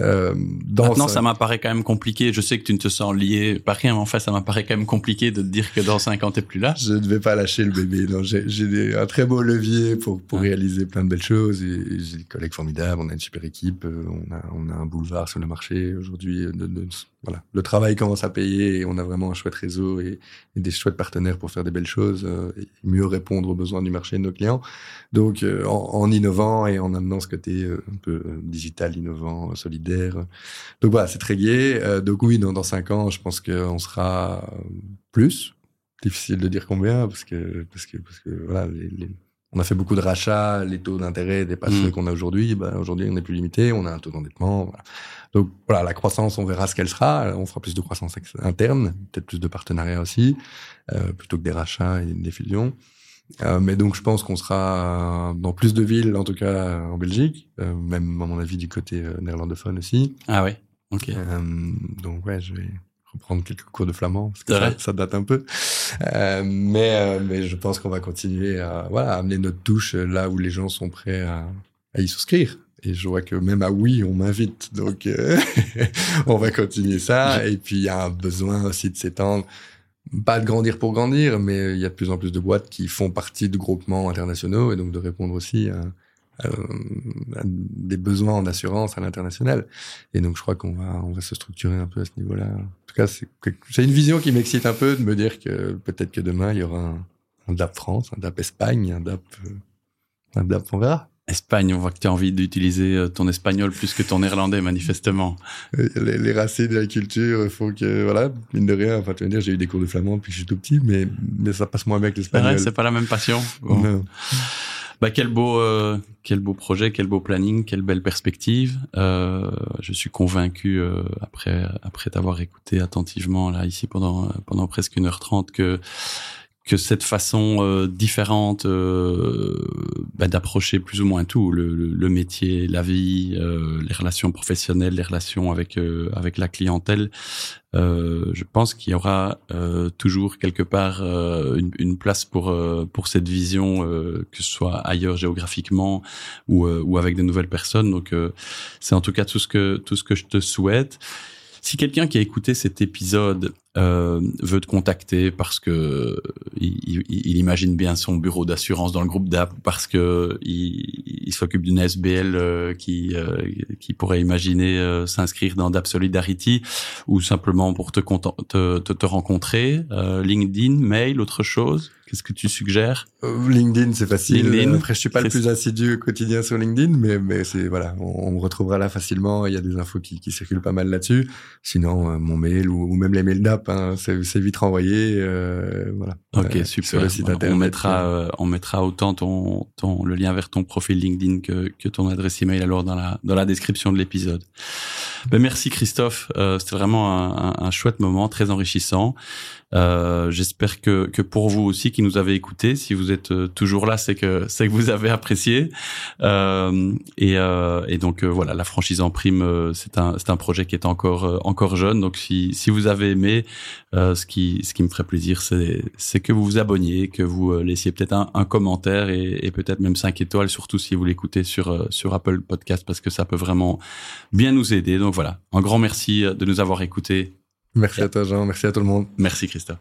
Euh, dans Maintenant, ça m'apparaît quand même compliqué. Je sais que tu ne te sens lié par rien, mais en fait, ça m'apparaît quand même compliqué de te dire que dans 5 ans, t'es plus là. Je ne vais pas lâcher le bébé. Non, j'ai un très beau levier pour, pour réaliser plein de belles choses. J'ai des collègues formidables. On a une super équipe. Euh, on a, on a un boulevard sur le marché aujourd'hui. De, de, voilà, le travail commence à payer et on a vraiment un chouette réseau et, et des chouettes partenaires pour faire des belles choses euh, et mieux répondre aux besoins du marché de nos clients. Donc, euh, en, en, innovant et en amenant ce côté euh, un peu digital, innovant, solidaire. Donc voilà, c'est très gai. donc oui, dans, dans cinq ans, je pense qu'on sera plus. Difficile de dire combien parce que parce que parce que voilà les, les on a fait beaucoup de rachats, les taux d'intérêt dépassent mmh. ceux qu'on a aujourd'hui. Ben, aujourd'hui, on est plus limité, on a un taux d'endettement. Voilà. Donc voilà, la croissance, on verra ce qu'elle sera. On fera plus de croissance interne, peut-être plus de partenariats aussi, euh, plutôt que des rachats et des fusions. Euh, mais donc je pense qu'on sera dans plus de villes, en tout cas en Belgique, euh, même à mon avis du côté euh, néerlandophone aussi. Ah ouais, ok. Donc ouais, je vais reprendre quelques cours de flamand parce que ça, ça, date un peu. Mais mais je pense qu'on va continuer à voilà amener notre touche là où les gens sont prêts à, à y souscrire. Et je vois que même à oui, on m'invite. Donc, euh, on va continuer ça. Et puis, il y a un besoin aussi de s'étendre. Pas de grandir pour grandir, mais il y a de plus en plus de boîtes qui font partie de groupements internationaux et donc de répondre aussi à, des besoins en assurance à l'international. Et donc, je crois qu'on va, on va se structurer un peu à ce niveau-là. En tout cas, c'est une vision qui m'excite un peu de me dire que peut-être que demain, il y aura un, un DAP France, un DAP Espagne, un DAP, euh, un DAP, on verra. Espagne, on voit que tu as envie d'utiliser euh, ton espagnol plus que ton néerlandais, manifestement. Les, les, racines de la culture, faut que, voilà, mine de rien, enfin, tu veux dire, j'ai eu des cours de flamand depuis que je suis tout petit, mais, mais ça passe moins bien que l'espagnol. c'est pas la même passion. Bon. Bah, quel beau, euh, quel beau projet, quel beau planning, quelle belle perspective. Euh, je suis convaincu, euh, après, après t'avoir écouté attentivement, là, ici, pendant, pendant presque une heure trente, que, que cette façon euh, différente euh, bah, d'approcher plus ou moins tout le, le, métier, la vie, euh, les relations professionnelles, les relations avec euh, avec la clientèle. Euh, je pense qu'il y aura toujours quelque part une, une, place pour pour cette vision, que ce soit ailleurs géographiquement ou ou avec des nouvelles personnes. Donc c'est en tout cas tout ce que tout ce que je te souhaite. Si quelqu'un qui a écouté cet épisode euh, veut te contacter parce que il, il, imagine bien son bureau d'assurance dans le groupe DAP, parce que il, il s'occupe d'une SBL euh, qui euh, qui pourrait imaginer euh, s'inscrire dans DAP Solidarity, ou simplement pour te te, te, te rencontrer, LinkedIn, mail, autre chose. Qu'est-ce que tu suggères? Euh, LinkedIn, c'est facile. LinkedIn, Après, je suis pas le plus assidu au quotidien sur LinkedIn, mais mais c'est voilà, on, on, me retrouvera là facilement. Il y a des infos qui, qui circulent pas mal là-dessus. Sinon, euh, mon mail ou, ou, même les mails d'app, hein, c'est vite renvoyé. Euh, voilà. Ok, euh, super. Sur le site internet. On mettra on mettra autant ton ton le lien vers ton profil LinkedIn que que ton adresse email alors dans la dans la description de l'épisode. Ben, merci Christophe, euh, c'était vraiment un, un, chouette moment, très enrichissant. Euh, J'espère que, que pour vous aussi qui nous avez écoutés, si vous êtes euh, toujours là, c'est que c'est que vous avez apprécié. Euh, et, euh, et, donc voilà, la franchise en prime, c'est un c'est un projet qui est encore encore jeune. Donc si si vous avez aimé, ce qui ce qui me ferait plaisir, c'est c'est que vous vous abonniez, que vous laissiez peut-être un, un, commentaire et, et peut-être même cinq étoiles, surtout si vous l'écoutez sur sur Apple Podcast, parce que ça peut vraiment bien nous aider. Donc voilà, un grand merci de nous avoir écoutés Merci à toi, Jean. Merci à tout le monde. Merci, Christophe.